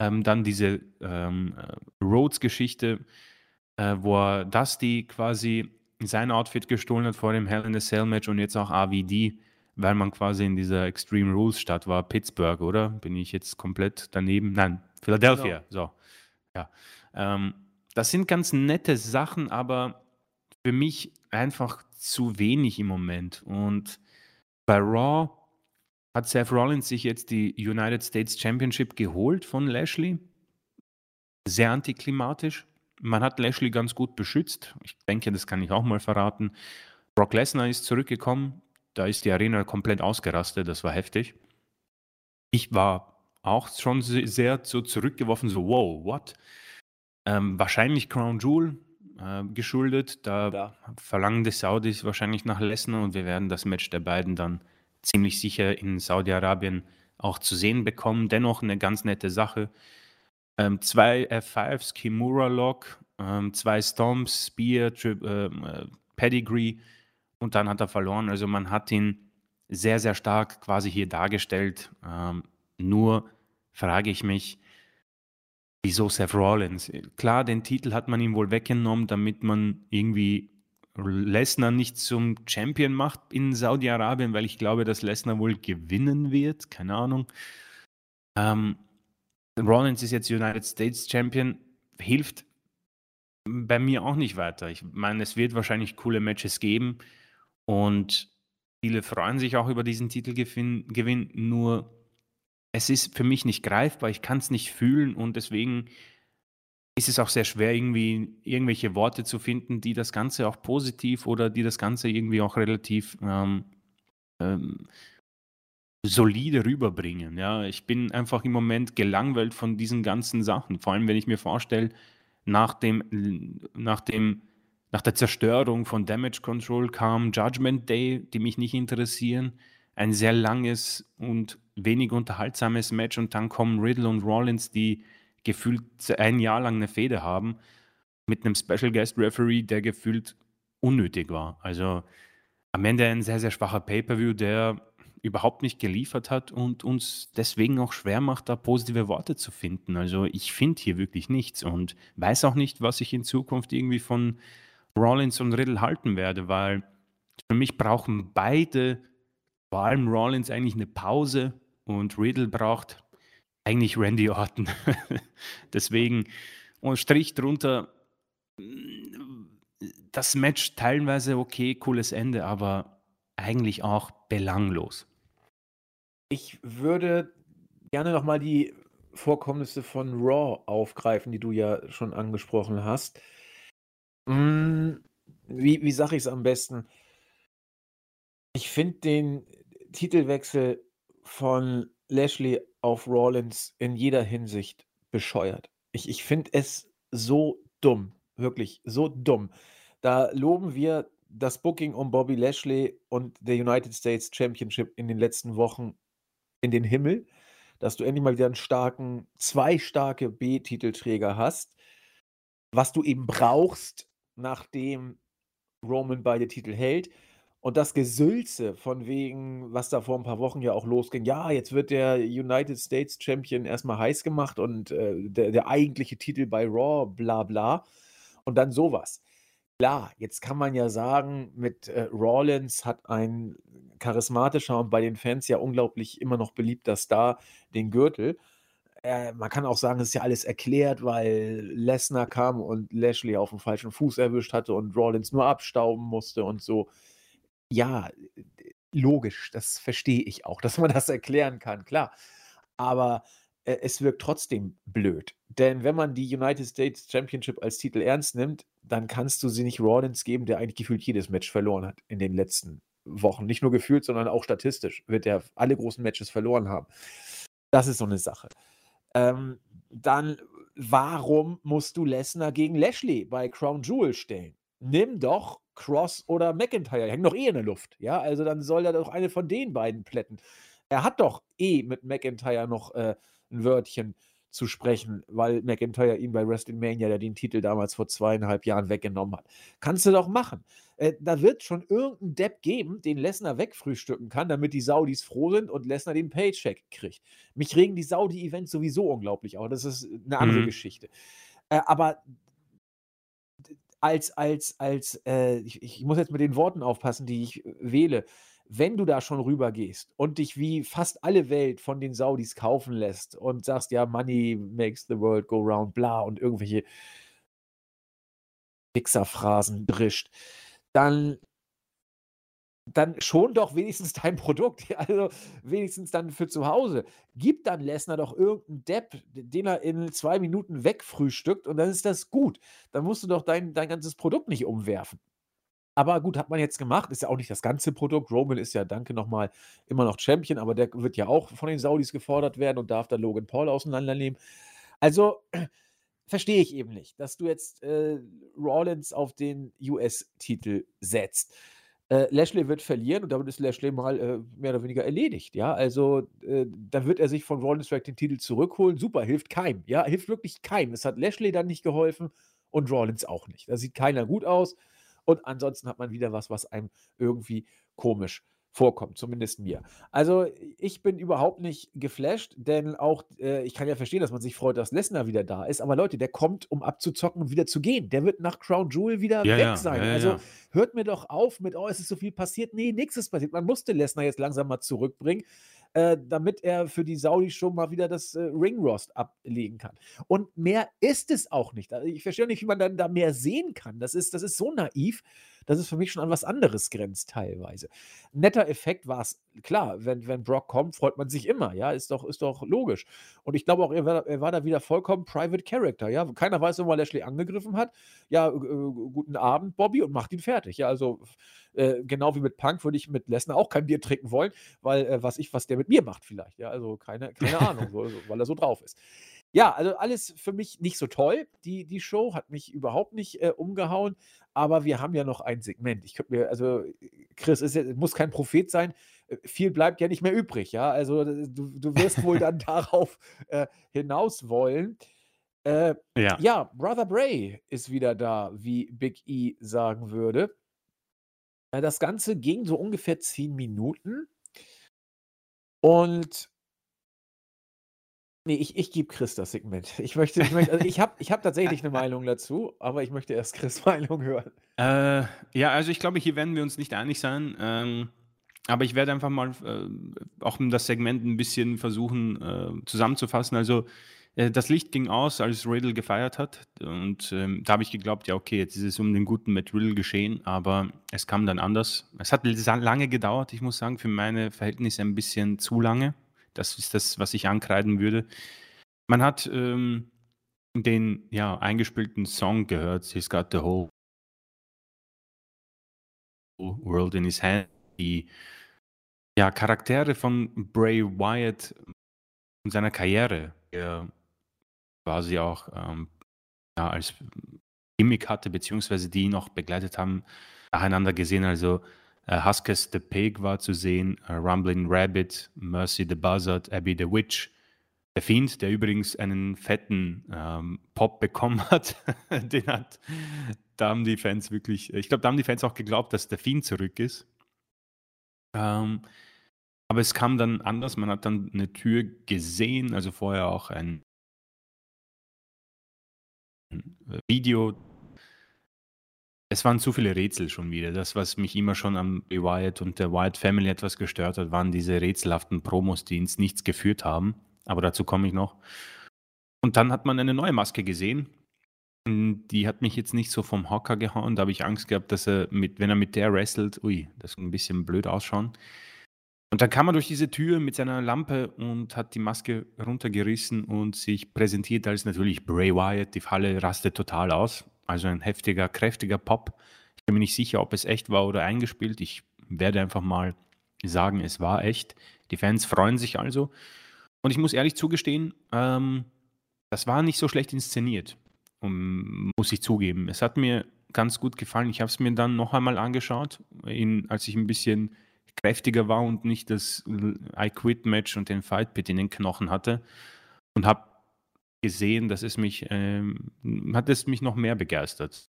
ähm, dann diese ähm, äh, Rhodes-Geschichte, äh, wo er Dusty quasi sein Outfit gestohlen hat vor dem Hell in a Cell Match und jetzt auch AVD, weil man quasi in dieser Extreme Rules Stadt war, Pittsburgh, oder? Bin ich jetzt komplett daneben? Nein, Philadelphia, genau. so. Ja. Ähm, das sind ganz nette Sachen, aber für mich einfach zu wenig im Moment. Und bei Raw hat Seth Rollins sich jetzt die United States Championship geholt von Lashley. Sehr antiklimatisch. Man hat Lashley ganz gut beschützt. Ich denke, das kann ich auch mal verraten. Brock Lesnar ist zurückgekommen. Da ist die Arena komplett ausgerastet. Das war heftig. Ich war auch schon sehr so zurückgeworfen, so wow, what? Ähm, wahrscheinlich Crown Jewel äh, geschuldet. Da ja. verlangen die Saudis wahrscheinlich nach Lesnar und wir werden das Match der beiden dann ziemlich sicher in Saudi-Arabien auch zu sehen bekommen. Dennoch eine ganz nette Sache. Ähm, zwei F5s, Kimura Lock, ähm, zwei Stomps, Spear, Tri ähm, äh, Pedigree und dann hat er verloren. Also man hat ihn sehr, sehr stark quasi hier dargestellt. Ähm, nur frage ich mich, wieso Seth Rollins? Klar, den Titel hat man ihm wohl weggenommen, damit man irgendwie Lesnar nicht zum Champion macht in Saudi-Arabien, weil ich glaube, dass Lesnar wohl gewinnen wird. Keine Ahnung. Ähm, Rollins ist jetzt United States Champion, hilft bei mir auch nicht weiter. Ich meine, es wird wahrscheinlich coole Matches geben und viele freuen sich auch über diesen Titelgewinn, nur es ist für mich nicht greifbar, ich kann es nicht fühlen und deswegen ist es auch sehr schwer, irgendwie irgendwelche Worte zu finden, die das Ganze auch positiv oder die das Ganze irgendwie auch relativ ähm, ähm, solide rüberbringen. Ja, ich bin einfach im Moment gelangweilt von diesen ganzen Sachen. Vor allem, wenn ich mir vorstelle, nach dem, nach dem, nach der Zerstörung von Damage Control kam Judgment Day, die mich nicht interessieren. Ein sehr langes und wenig unterhaltsames Match und dann kommen Riddle und Rollins, die gefühlt ein Jahr lang eine Fehde haben, mit einem Special Guest Referee, der gefühlt unnötig war. Also am Ende ein sehr, sehr schwacher Pay-Per-View, der überhaupt nicht geliefert hat und uns deswegen auch schwer macht, da positive Worte zu finden. Also ich finde hier wirklich nichts und weiß auch nicht, was ich in Zukunft irgendwie von Rollins und Riddle halten werde, weil für mich brauchen beide, vor allem Rollins, eigentlich eine Pause und Riddle braucht eigentlich Randy Orton. deswegen, und Strich drunter, das Match teilweise okay, cooles Ende, aber eigentlich auch belanglos. Ich würde gerne noch mal die Vorkommnisse von Raw aufgreifen, die du ja schon angesprochen hast. Hm, wie wie sage ich es am besten? Ich finde den Titelwechsel von Lashley auf Rollins in jeder Hinsicht bescheuert. Ich ich finde es so dumm, wirklich so dumm. Da loben wir das Booking um Bobby Lashley und der United States Championship in den letzten Wochen in den Himmel, dass du endlich mal wieder einen starken 2 starke B-Titelträger hast, was du eben brauchst, nachdem Roman beide Titel hält. Und das Gesülze von wegen, was da vor ein paar Wochen ja auch losging: „Ja, jetzt wird der United States Champion erstmal heiß gemacht und, äh, der der eigentliche Titel bei Raw, bla bla.“ Und dann sowas. Klar, jetzt kann man ja sagen, mit, äh, Rollins hat ein charismatischer und bei den Fans ja unglaublich immer noch beliebter Star den Gürtel. Äh, man kann auch sagen, es ist ja alles erklärt, weil Lesnar kam und Lashley auf dem falschen Fuß erwischt hatte und Rollins nur abstauben musste und so. Ja, logisch, das verstehe ich auch, dass man das erklären kann, klar. Aber äh, es wirkt trotzdem blöd. Denn wenn man die United States Championship als Titel ernst nimmt, dann kannst du sie nicht Rollins geben, der eigentlich gefühlt jedes Match verloren hat in den letzten Wochen. Nicht nur gefühlt, sondern auch statistisch wird er alle großen Matches verloren haben. Das ist so eine Sache. Ähm, dann, warum musst du Lesnar gegen Lashley bei Crown Jewel stellen? Nimm doch Cross oder McIntyre, hängen doch eh in der Luft. Ja, also dann soll er doch eine von den beiden plätten. Er hat doch eh mit McIntyre noch äh, ein Wörtchen zu sprechen, weil McIntyre ihm bei WrestleMania ja den Titel damals vor zweieinhalb Jahren weggenommen hat. Kannst du doch machen. Äh, da wird schon irgendeinen Depp geben, den Lesnar wegfrühstücken kann, damit die Saudis froh sind und Lesnar den Paycheck kriegt. Mich regen die Saudi-Events sowieso unglaublich auf. Das ist eine andere mhm. Geschichte. Äh, aber als, als, als, äh, ich, ich muss jetzt mit den Worten aufpassen, die ich wähle. Wenn du da schon rüber gehst und dich wie fast alle Welt von den Saudis kaufen lässt und sagst, ja, Money makes the world go round, bla und irgendwelche Wichserphrasen drischt, dann dann schon doch wenigstens dein Produkt, also wenigstens dann für zu Hause. Gib dann Lesnar doch irgendeinen Depp, den er in zwei Minuten wegfrühstückt und dann ist das gut. Dann musst du doch dein, dein ganzes Produkt nicht umwerfen. Aber gut, hat man jetzt gemacht, ist ja auch nicht das ganze Produkt. Roman ist ja, danke nochmal, immer noch Champion, aber der wird ja auch von den Saudis gefordert werden und darf dann Logan Paul auseinandernehmen. Also verstehe ich eben nicht, dass du jetzt äh, Rollins auf den US-Titel setzt. Äh, Lashley wird verlieren und damit ist Lashley mal äh, mehr oder weniger erledigt. Ja, also äh, dann wird er sich von Rollins vielleicht den Titel zurückholen. Super, hilft keinem. Ja, hilft wirklich keinem. Es hat Lashley dann nicht geholfen und Rollins auch nicht. Da sieht keiner gut aus. Und ansonsten hat man wieder was, was einem irgendwie komisch vorkommt, zumindest mir. Also ich bin überhaupt nicht geflasht, denn auch äh, ich kann ja verstehen, dass man sich freut, dass Lesnar wieder da ist, aber Leute, der kommt, um abzuzocken und wieder zu gehen. Der wird nach Crown Jewel wieder ja, weg ja, sein. Ja, also hört mir doch auf mit, oh, es ist so viel passiert. Nee, nichts ist passiert. Man musste Lesnar jetzt langsam mal zurückbringen äh, damit er für die Saudis schon mal wieder das äh, Ringrost ablegen kann. Und mehr ist es auch nicht. Also ich verstehe nicht, wie man dann da mehr sehen kann. Das ist, das ist so naiv. Dass es für mich schon an was anderes grenzt teilweise. Netter Effekt war es, klar, wenn wenn Brock kommt, freut man sich immer, ja, ist doch ist doch logisch. Und ich glaube auch, er war er war da wieder vollkommen Private Character, ja. Keiner weiß, warum er Lashley angegriffen hat. Ja, äh, guten Abend, Bobby, und macht ihn fertig. Ja, also, äh, genau wie mit Punk würde ich mit Lesnar auch kein Bier trinken wollen, weil, äh, was ich was der mit mir macht vielleicht, ja, also keine keine Ahnung, so weil er so drauf ist. Ja, also alles für mich nicht so toll. Die die Show hat mich überhaupt nicht, äh, umgehauen, aber wir haben ja noch ein Segment. Ich könnte mir also, Chris ist muss kein Prophet sein, äh, viel bleibt ja nicht mehr übrig, ja? Also, du du wirst wohl dann darauf, äh, hinaus wollen. Äh, Ja. ja, Brother Bray ist wieder da, wie Big E sagen würde. Äh, das Ganze ging so ungefähr 10 Minuten. Und Ne, ich ich gebe Chris das Segment. Ich möchte ich möchte also, ich habe ich habe tatsächlich 'ne Meinung dazu, aber ich möchte erst Chris' Meinung hören. Äh, ja, also ich glaube, hier werden wir uns nicht einig sein. Ähm, aber ich werde einfach mal äh, auch das Segment ein bisschen versuchen äh, zusammenzufassen. Also äh, das Licht ging aus, als Riddle gefeiert hat. Und ähm, da habe ich geglaubt, ja, okay, jetzt ist es um den guten Matt Riddle geschehen, aber es kam dann anders. Es hat lange gedauert, ich muss sagen, für meine Verhältnisse ein bisschen zu lange. Das ist das, was ich ankreiden würde. Man hat ähm, den ja, eingespielten Song gehört, He's Got the Whole World in His Hand. Die ja, Charaktere von Bray Wyatt in seiner Karriere, der quasi auch ähm, ja, als Gimmick hatte, beziehungsweise die ihn auch begleitet haben, nacheinander gesehen. Also äh, Huskers the Pig war zu sehen, äh, Rumbling Rabbit, Mercy the Buzzard, Abby the Witch, der Fiend, der übrigens einen fetten ähm, Pop bekommen hat. Den hat, da haben die Fans wirklich, ich glaube, da haben die Fans auch geglaubt, dass der Fiend zurück ist. Ähm, aber es kam dann anders. Man hat dann eine Tür gesehen, also vorher auch ein Video es waren zu viele Rätsel schon wieder. Das, was mich immer schon am Wyatt und der Wyatt Family etwas gestört hat, waren diese rätselhaften Promos, die ins Nichts geführt haben. Aber dazu komme ich noch. Und dann hat man eine neue Maske gesehen. Die hat mich jetzt nicht so vom Hocker gehauen. Da habe ich Angst gehabt, dass er mit, wenn er mit der wrestelt, ui, das ein bisschen blöd ausschauen. Und dann kam er durch diese Tür mit seiner Lampe und hat die Maske runtergerissen und sich präsentiert als natürlich Bray Wyatt. Die Falle rastet total aus. Also ein heftiger, kräftiger Pop. Ich bin mir nicht sicher, ob es echt war oder eingespielt. Ich werde einfach mal sagen, es war echt. Die Fans freuen sich also. Und ich muss ehrlich zugestehen, ähm, das war nicht so schlecht inszeniert, um, muss ich zugeben. Es hat mir ganz gut gefallen. Ich habe es mir dann noch einmal angeschaut, in, als ich ein bisschen kräftiger war und nicht das I Quit Match und den Fight Pit in den Knochen hatte und habe gesehen, dass es mich, ähm, hat es mich noch mehr begeistert.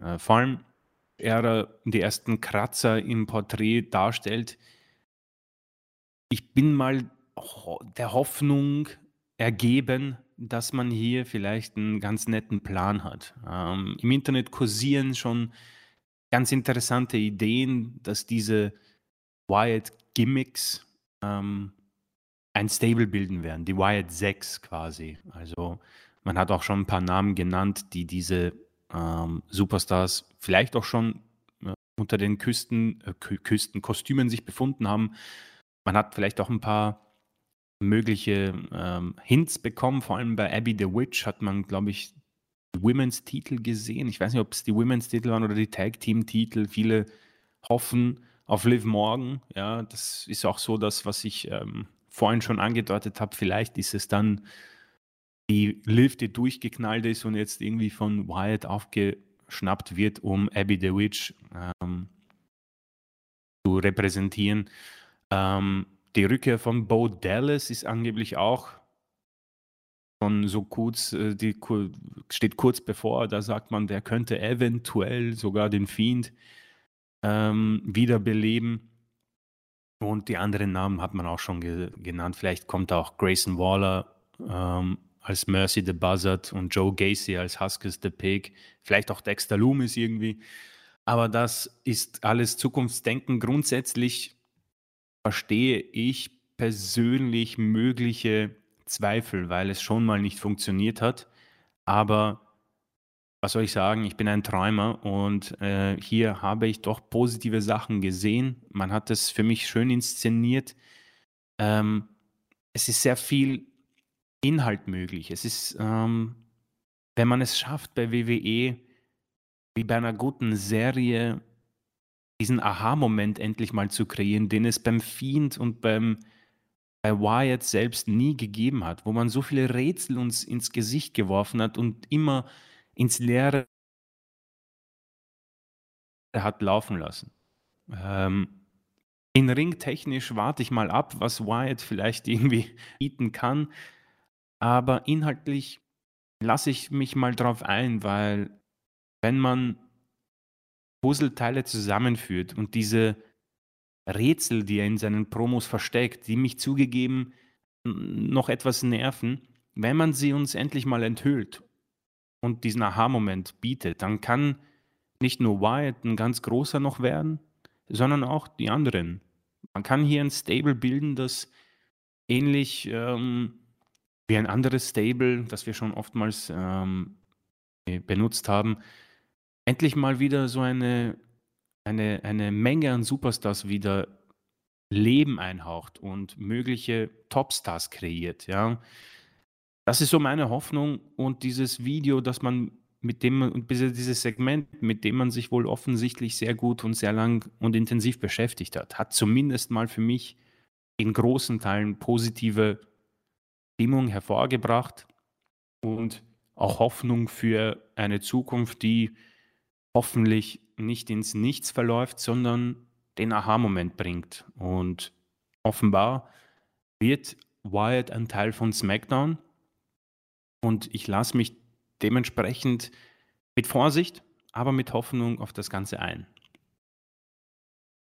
Äh, vor allem, er die ersten Kratzer im Porträt darstellt. Ich bin mal der Hoffnung ergeben, dass man hier vielleicht einen ganz netten Plan hat. Ähm, Im Internet kursieren schon ganz interessante Ideen, dass diese Wyatt-Gimmicks ähm, ein Stable bilden werden, die Wyatt 6 quasi. Also man hat auch schon ein paar Namen genannt, die diese ähm, Superstars vielleicht auch schon äh, unter den Küsten, äh, Küstenkostümen sich befunden haben. Man hat vielleicht auch ein paar mögliche ähm, Hints bekommen, vor allem bei Abby the Witch hat man, glaube ich, Women's Titel gesehen. Ich weiß nicht, ob es die Women's Titel waren oder die Tag Team Titel. Viele hoffen auf Liv Morgan. Ja, das ist auch so das, was ich ähm, vorhin schon angedeutet habe, vielleicht ist es dann die Liv, die durchgeknallt ist und jetzt irgendwie von Wyatt aufgeschnappt wird, um Abby the Witch ähm, zu repräsentieren. Ähm, die Rückkehr von Bo Dallas ist angeblich auch schon so kurz, äh, die steht kurz bevor, da sagt man, der könnte eventuell sogar den Fiend ähm, wiederbeleben. Und die anderen Namen hat man auch schon ge genannt. Vielleicht kommt auch Grayson Waller ähm, als Mercy the Buzzard und Joe Gacy als Huskers the Pig. Vielleicht auch Dexter Loomis irgendwie. Aber das ist alles Zukunftsdenken. Grundsätzlich verstehe ich persönlich mögliche Zweifel, weil es schon mal nicht funktioniert hat. Aber was soll ich sagen, ich bin ein Träumer und äh, hier habe ich doch positive Sachen gesehen. Man hat es für mich schön inszeniert. Ähm, es ist sehr viel Inhalt möglich. Es ist, ähm, wenn man es schafft bei WWE, wie bei einer guten Serie, diesen Aha-Moment endlich mal zu kreieren, den es beim Fiend und beim bei Wyatt selbst nie gegeben hat, wo man so viele Rätsel uns ins Gesicht geworfen hat und immer ins Leere hat laufen lassen. Ähm, in ringtechnisch warte ich mal ab, was Wyatt vielleicht irgendwie bieten kann, aber inhaltlich lasse ich mich mal drauf ein, weil wenn man Puzzleteile zusammenführt und diese Rätsel, die er in seinen Promos versteckt, die mich zugegeben noch etwas nerven, wenn man sie uns endlich mal enthüllt und diesen Aha-Moment bietet, dann kann nicht nur Wyatt ein ganz großer noch werden, sondern auch die anderen. Man kann hier ein Stable bilden, das ähnlich ähm, wie ein anderes Stable, das wir schon oftmals ähm, benutzt haben, endlich mal wieder so eine, eine, eine Menge an Superstars wieder Leben einhaucht und mögliche Topstars kreiert. Ja. Das ist so meine Hoffnung und dieses Video, das man mit dem man, dieses Segment, mit dem man sich wohl offensichtlich sehr gut und sehr lang und intensiv beschäftigt hat, hat zumindest mal für mich in großen Teilen positive Stimmung hervorgebracht und auch Hoffnung für eine Zukunft, die hoffentlich nicht ins Nichts verläuft, sondern den Aha-Moment bringt. Und offenbar wird Wyatt ein Teil von SmackDown und ich lasse mich dementsprechend mit Vorsicht, aber mit Hoffnung auf das Ganze ein.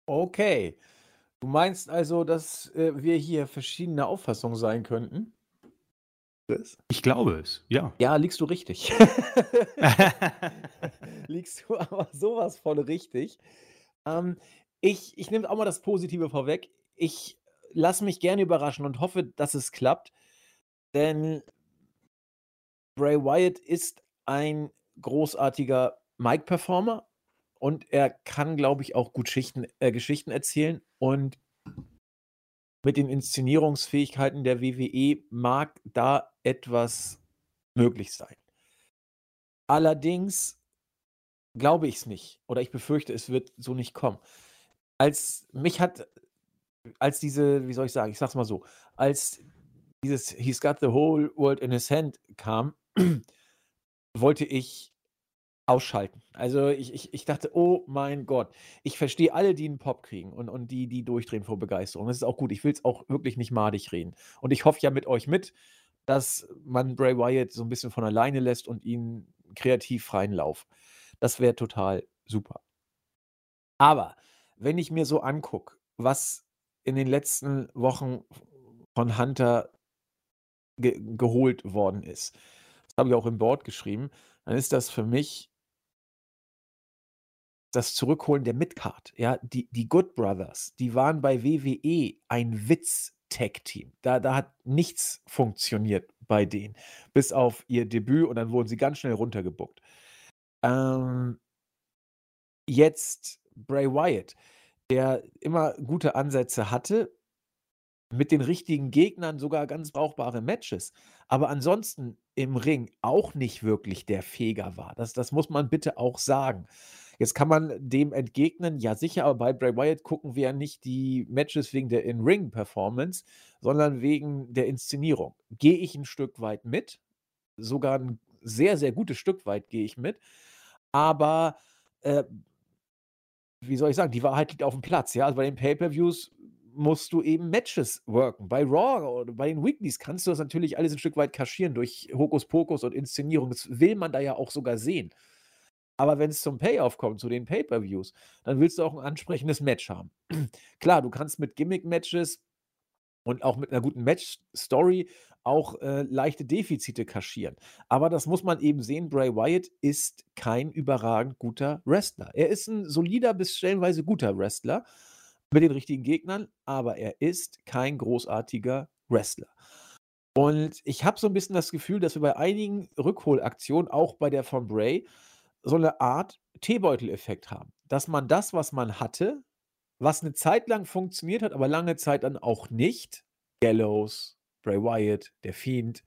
Okay. Du meinst also, dass äh, wir hier verschiedene Auffassungen sein könnten? Ich glaube es, ja. Ja, liegst du richtig. liegst du aber sowas von richtig. Ähm, ich ich nehme auch mal das Positive vorweg. Ich lasse mich gerne überraschen und hoffe, dass es klappt, denn Bray Wyatt ist ein großartiger Mic-Performer und er kann, glaube ich, auch gut Schichten, äh, Geschichten erzählen. Und mit den Inszenierungsfähigkeiten der WWE mag da etwas möglich sein. Allerdings glaube ich es nicht oder ich befürchte, es wird so nicht kommen. Als mich hat, als diese, wie soll ich sagen, ich sag's mal so, als dieses He's got the whole world in his hand kam, wollte ich ausschalten. Also ich, ich, ich dachte, oh mein Gott, ich verstehe alle, die einen Pop kriegen und, und die, die durchdrehen vor Begeisterung. Das ist auch gut. Ich will es auch wirklich nicht madig reden. Und ich hoffe ja mit euch mit, dass man Bray Wyatt so ein bisschen von alleine lässt und ihn kreativ freien Lauf. Das wäre total super. Aber wenn ich mir so angucke, was in den letzten Wochen von Hunter ge geholt worden ist, das habe ich auch im Board geschrieben, dann ist das für mich das Zurückholen der Midcard. Ja, die, die Good Brothers, die waren bei WWE ein Witz-Tag-Team. Da, da hat nichts funktioniert bei denen. Bis auf ihr Debüt und dann wurden sie ganz schnell runtergebuckt. Ähm, jetzt Bray Wyatt, der immer gute Ansätze hatte, mit den richtigen Gegnern sogar ganz brauchbare Matches, aber ansonsten im Ring auch nicht wirklich der Feger war. Das, das muss man bitte auch sagen. Jetzt kann man dem entgegnen, ja sicher, aber bei Bray Wyatt gucken wir ja nicht die Matches wegen der In-Ring-Performance, sondern wegen der Inszenierung. Gehe ich ein Stück weit mit, sogar ein sehr, sehr gutes Stück weit gehe ich mit, aber äh, wie soll ich sagen, die Wahrheit liegt auf dem Platz. Ja, also bei den Pay-per-Views musst du eben Matches worken. Bei Raw oder bei den Weeklies kannst du das natürlich alles ein Stück weit kaschieren durch Hokuspokus und Inszenierung. Das will man da ja auch sogar sehen. Aber wenn es zum Payoff kommt, zu den Pay-per-Views, dann willst du auch ein ansprechendes Match haben. Klar, du kannst mit Gimmick-Matches und auch mit einer guten Match-Story auch äh, leichte Defizite kaschieren. Aber das muss man eben sehen. Bray Wyatt ist kein überragend guter Wrestler. Er ist ein solider bis stellenweise guter Wrestler mit den richtigen Gegnern, aber er ist kein großartiger Wrestler. Und ich habe so ein bisschen das Gefühl, dass wir bei einigen Rückholaktionen, auch bei der von Bray, so eine Art Teebeuteleffekt haben. Dass man das, was man hatte, was eine Zeit lang funktioniert hat, aber lange Zeit dann auch nicht, Gallows, Bray Wyatt, der Fiend,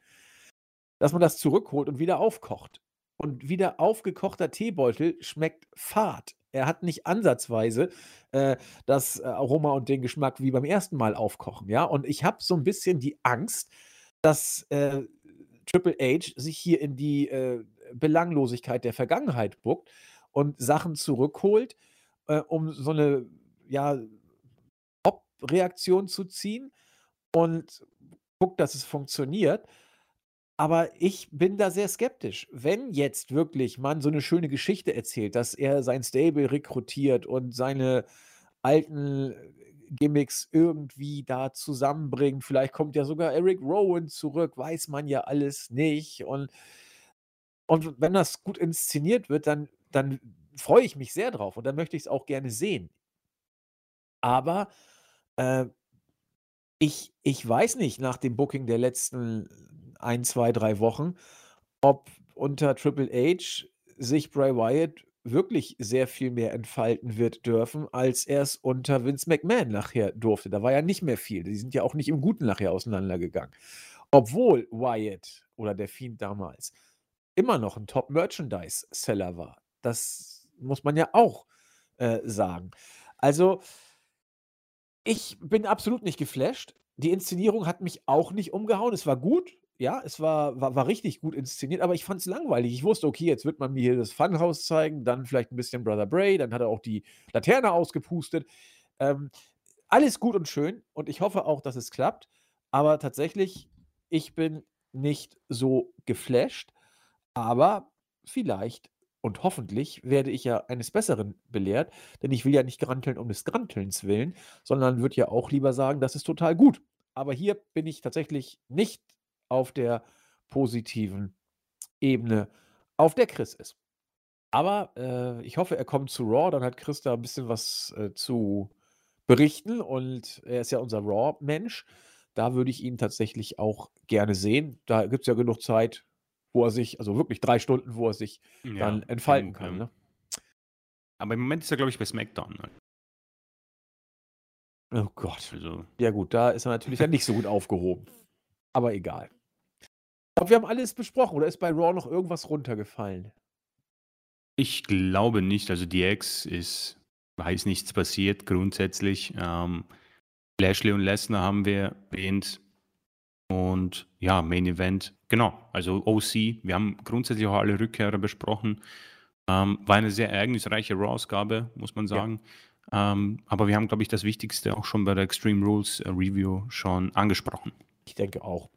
dass man das zurückholt und wieder aufkocht. Und wieder aufgekochter Teebeutel schmeckt fad. Er hat nicht ansatzweise äh, das Aroma und den Geschmack wie beim ersten Mal aufkochen, ja? Und ich habe so ein bisschen die Angst, dass, äh, Triple H sich hier in die, äh, Belanglosigkeit der Vergangenheit buckt und Sachen zurückholt, äh, um so eine ja, Pop-Reaktion zu ziehen und guckt, dass es funktioniert. Aber ich bin da sehr skeptisch. Wenn jetzt wirklich man so eine schöne Geschichte erzählt, dass er sein Stable rekrutiert und seine alten Gimmicks irgendwie da zusammenbringt, vielleicht kommt ja sogar Eric Rowan zurück, weiß man ja alles nicht. Und und wenn das gut inszeniert wird, dann dann freue ich mich sehr drauf und dann möchte ich es auch gerne sehen. Aber, äh, ich ich weiß nicht nach dem Booking der letzten 1, 2, 3 Wochen, ob unter Triple H sich Bray Wyatt wirklich sehr viel mehr entfalten wird dürfen, als er es unter Vince McMahon nachher durfte. Da war ja nicht mehr viel. Die sind ja auch nicht im Guten nachher auseinandergegangen. Obwohl Wyatt oder der Fiend damals immer noch ein Top-Merchandise-Seller war. Das muss man ja auch, äh, sagen. Also ich bin absolut nicht geflasht. Die Inszenierung hat mich auch nicht umgehauen. Es war gut, ja, es war war war richtig gut inszeniert, aber ich fand es langweilig. Ich wusste, okay, jetzt wird man mir hier das Funhaus zeigen, dann vielleicht ein bisschen Brother Bray, dann hat er auch die Laterne ausgepustet. Ähm, alles gut und schön und ich hoffe auch, dass es klappt, aber tatsächlich, ich bin nicht so geflasht, aber vielleicht und hoffentlich werde ich ja eines Besseren belehrt, denn ich will ja nicht granteln um des Grantelns willen, sondern würde ja auch lieber sagen, das ist total gut. Aber hier bin ich tatsächlich nicht auf der positiven Ebene, auf der Chris ist. Aber äh, ich hoffe, er kommt zu Raw, dann hat Chris da ein bisschen was äh, zu berichten und er ist ja unser Raw-Mensch. Da würde ich ihn tatsächlich auch gerne sehen. Da gibt es ja genug Zeit, wo er sich, also wirklich drei Stunden, wo er sich ja, dann entfalten kann. Ne? Aber im Moment ist er, glaube ich, bei SmackDown. Ne? Oh Gott. Also. Ja, gut, da ist er natürlich ja nicht so gut aufgehoben. Aber egal. Glaube, wir haben alles besprochen. Oder ist bei Raw noch irgendwas runtergefallen? Ich glaube nicht. Also, DX ist, weiß nichts passiert grundsätzlich. Ähm, Lashley und Lesnar haben wir erwähnt. Und ja, Main Event, genau. Also OC, wir haben grundsätzlich auch alle Rückkehrer besprochen. Ähm, war eine sehr ereignisreiche Raw-Ausgabe, muss man sagen. Ja. Ähm, aber wir haben, glaube ich, das Wichtigste auch schon bei der Extreme Rules äh, Review schon angesprochen. Ich denke auch.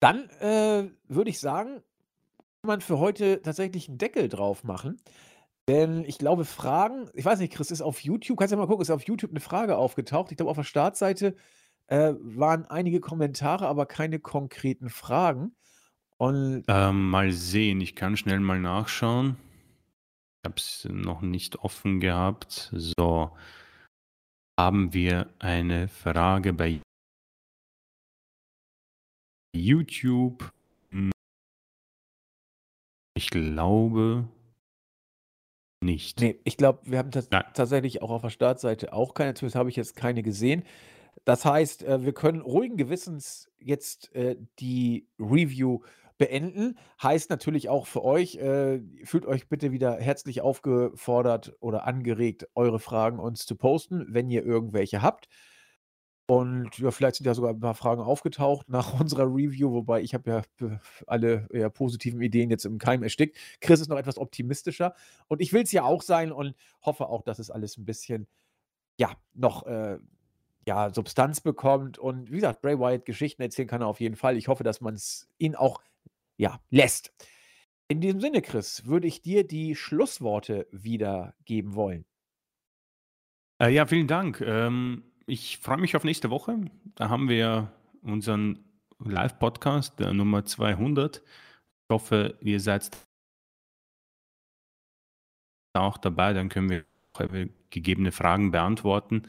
Dann äh, würde ich sagen, kann man für heute tatsächlich einen Deckel drauf machen. Denn ich glaube, Fragen, ich weiß nicht, Chris, ist auf YouTube, kannst du ja mal gucken, ist auf YouTube eine Frage aufgetaucht. Ich glaube, auf der Startseite äh, waren einige Kommentare, aber keine konkreten Fragen. Und Ähm, mal sehen, ich kann schnell mal nachschauen. Ich habe es noch nicht offen gehabt. So. Haben wir eine Frage bei YouTube? Ich glaube nicht. Nee, ich glaube, wir haben tats tatsächlich auch auf der Startseite auch keine, zumindest habe ich jetzt keine gesehen. Das heißt, äh, wir können ruhigen Gewissens jetzt äh, die Review beenden. Heißt natürlich auch für euch, äh, fühlt euch bitte wieder herzlich aufgefordert oder angeregt, eure Fragen uns zu posten, wenn ihr irgendwelche habt. Und ja, vielleicht sind ja sogar ein paar Fragen aufgetaucht nach unserer Review, wobei ich habe ja alle eher positiven Ideen jetzt im Keim erstickt. Chris ist noch etwas optimistischer und ich will es ja auch sein und hoffe auch, dass es alles ein bisschen, ja, noch äh, ja, Substanz bekommt. Und wie gesagt, Bray Wyatt Geschichten erzählen kann er auf jeden Fall. Ich hoffe, dass man es ihn auch ja, lässt. In diesem Sinne, Chris, würde ich dir die Schlussworte wiedergeben wollen. Äh, ja, vielen Dank. Ähm, ich freue mich auf nächste Woche. Da haben wir unseren Live-Podcast der Nummer 200. Ich hoffe, ihr seid auch dabei. Dann können wir gegebene Fragen beantworten.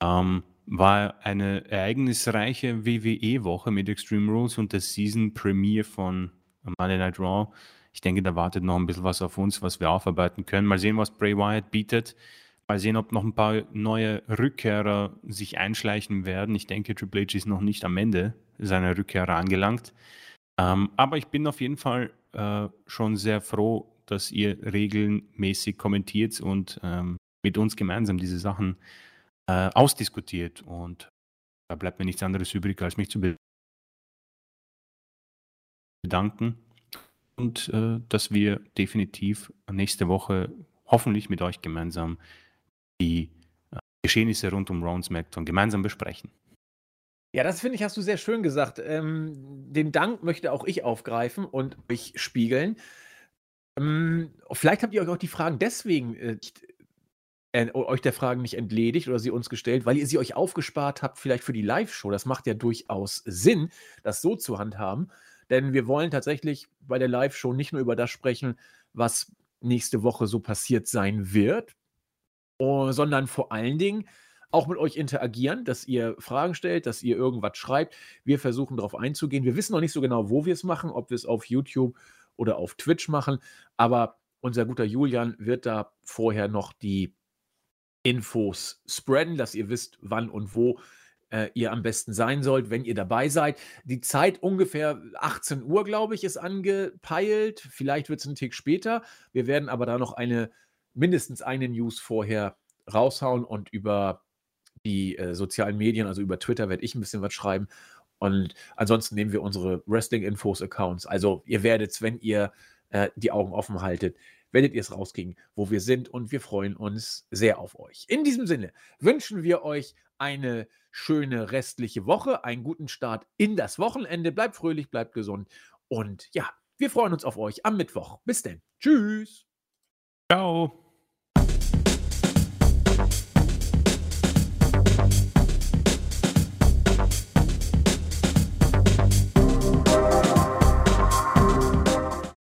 Ähm, war eine ereignisreiche WWE-Woche mit Extreme Rules und der Season Premiere von Monday Night Raw. Ich denke, da wartet noch ein bisschen was auf uns, was wir aufarbeiten können. Mal sehen, was Bray Wyatt bietet. Mal sehen, ob noch ein paar neue Rückkehrer sich einschleichen werden. Ich denke, Triple H ist noch nicht am Ende seiner Rückkehrer angelangt. Ähm, aber ich bin auf jeden Fall äh, schon sehr froh, dass ihr regelmäßig kommentiert und ähm, mit uns gemeinsam diese Sachen äh, ausdiskutiert. Und da bleibt mir nichts anderes übrig, als mich zu bedanken. Und äh, dass wir definitiv nächste Woche hoffentlich mit euch gemeinsam die äh, Geschehnisse rund um Ron SmackDown gemeinsam besprechen. Ja, das finde ich, hast du sehr schön gesagt. Ähm, den Dank möchte auch ich aufgreifen und euch spiegeln. Ähm, vielleicht habt ihr euch auch die Fragen deswegen äh, euch der Fragen nicht entledigt oder sie uns gestellt, weil ihr sie euch aufgespart habt, vielleicht für die Live-Show. Das macht ja durchaus Sinn, das so zu handhaben. Denn wir wollen tatsächlich bei der Live-Show nicht nur über das sprechen, was nächste Woche so passiert sein wird, sondern vor allen Dingen auch mit euch interagieren, dass ihr Fragen stellt, dass ihr irgendwas schreibt. Wir versuchen darauf einzugehen. Wir wissen noch nicht so genau, wo wir es machen, ob wir es auf YouTube oder auf Twitch machen, aber unser guter Julian wird da vorher noch die Infos spreaden, dass ihr wisst, wann und wo äh, ihr am besten sein sollt, wenn ihr dabei seid. Die Zeit ungefähr 18 Uhr, glaube ich, ist angepeilt. Vielleicht wird es ein Tick später. Wir werden aber da noch eine mindestens eine News vorher raushauen und über die äh, sozialen Medien, also über Twitter, werde ich ein bisschen was schreiben. Und ansonsten nehmen wir unsere Wrestling-Infos-Accounts. Also ihr werdet, wenn ihr äh, die Augen offen haltet, werdet ihr es rauskriegen, wo wir sind. Und wir freuen uns sehr auf euch. In diesem Sinne wünschen wir euch eine schöne restliche Woche, einen guten Start in das Wochenende. Bleibt fröhlich, bleibt gesund. Und ja, wir freuen uns auf euch am Mittwoch. Bis denn. Tschüss. Ciao.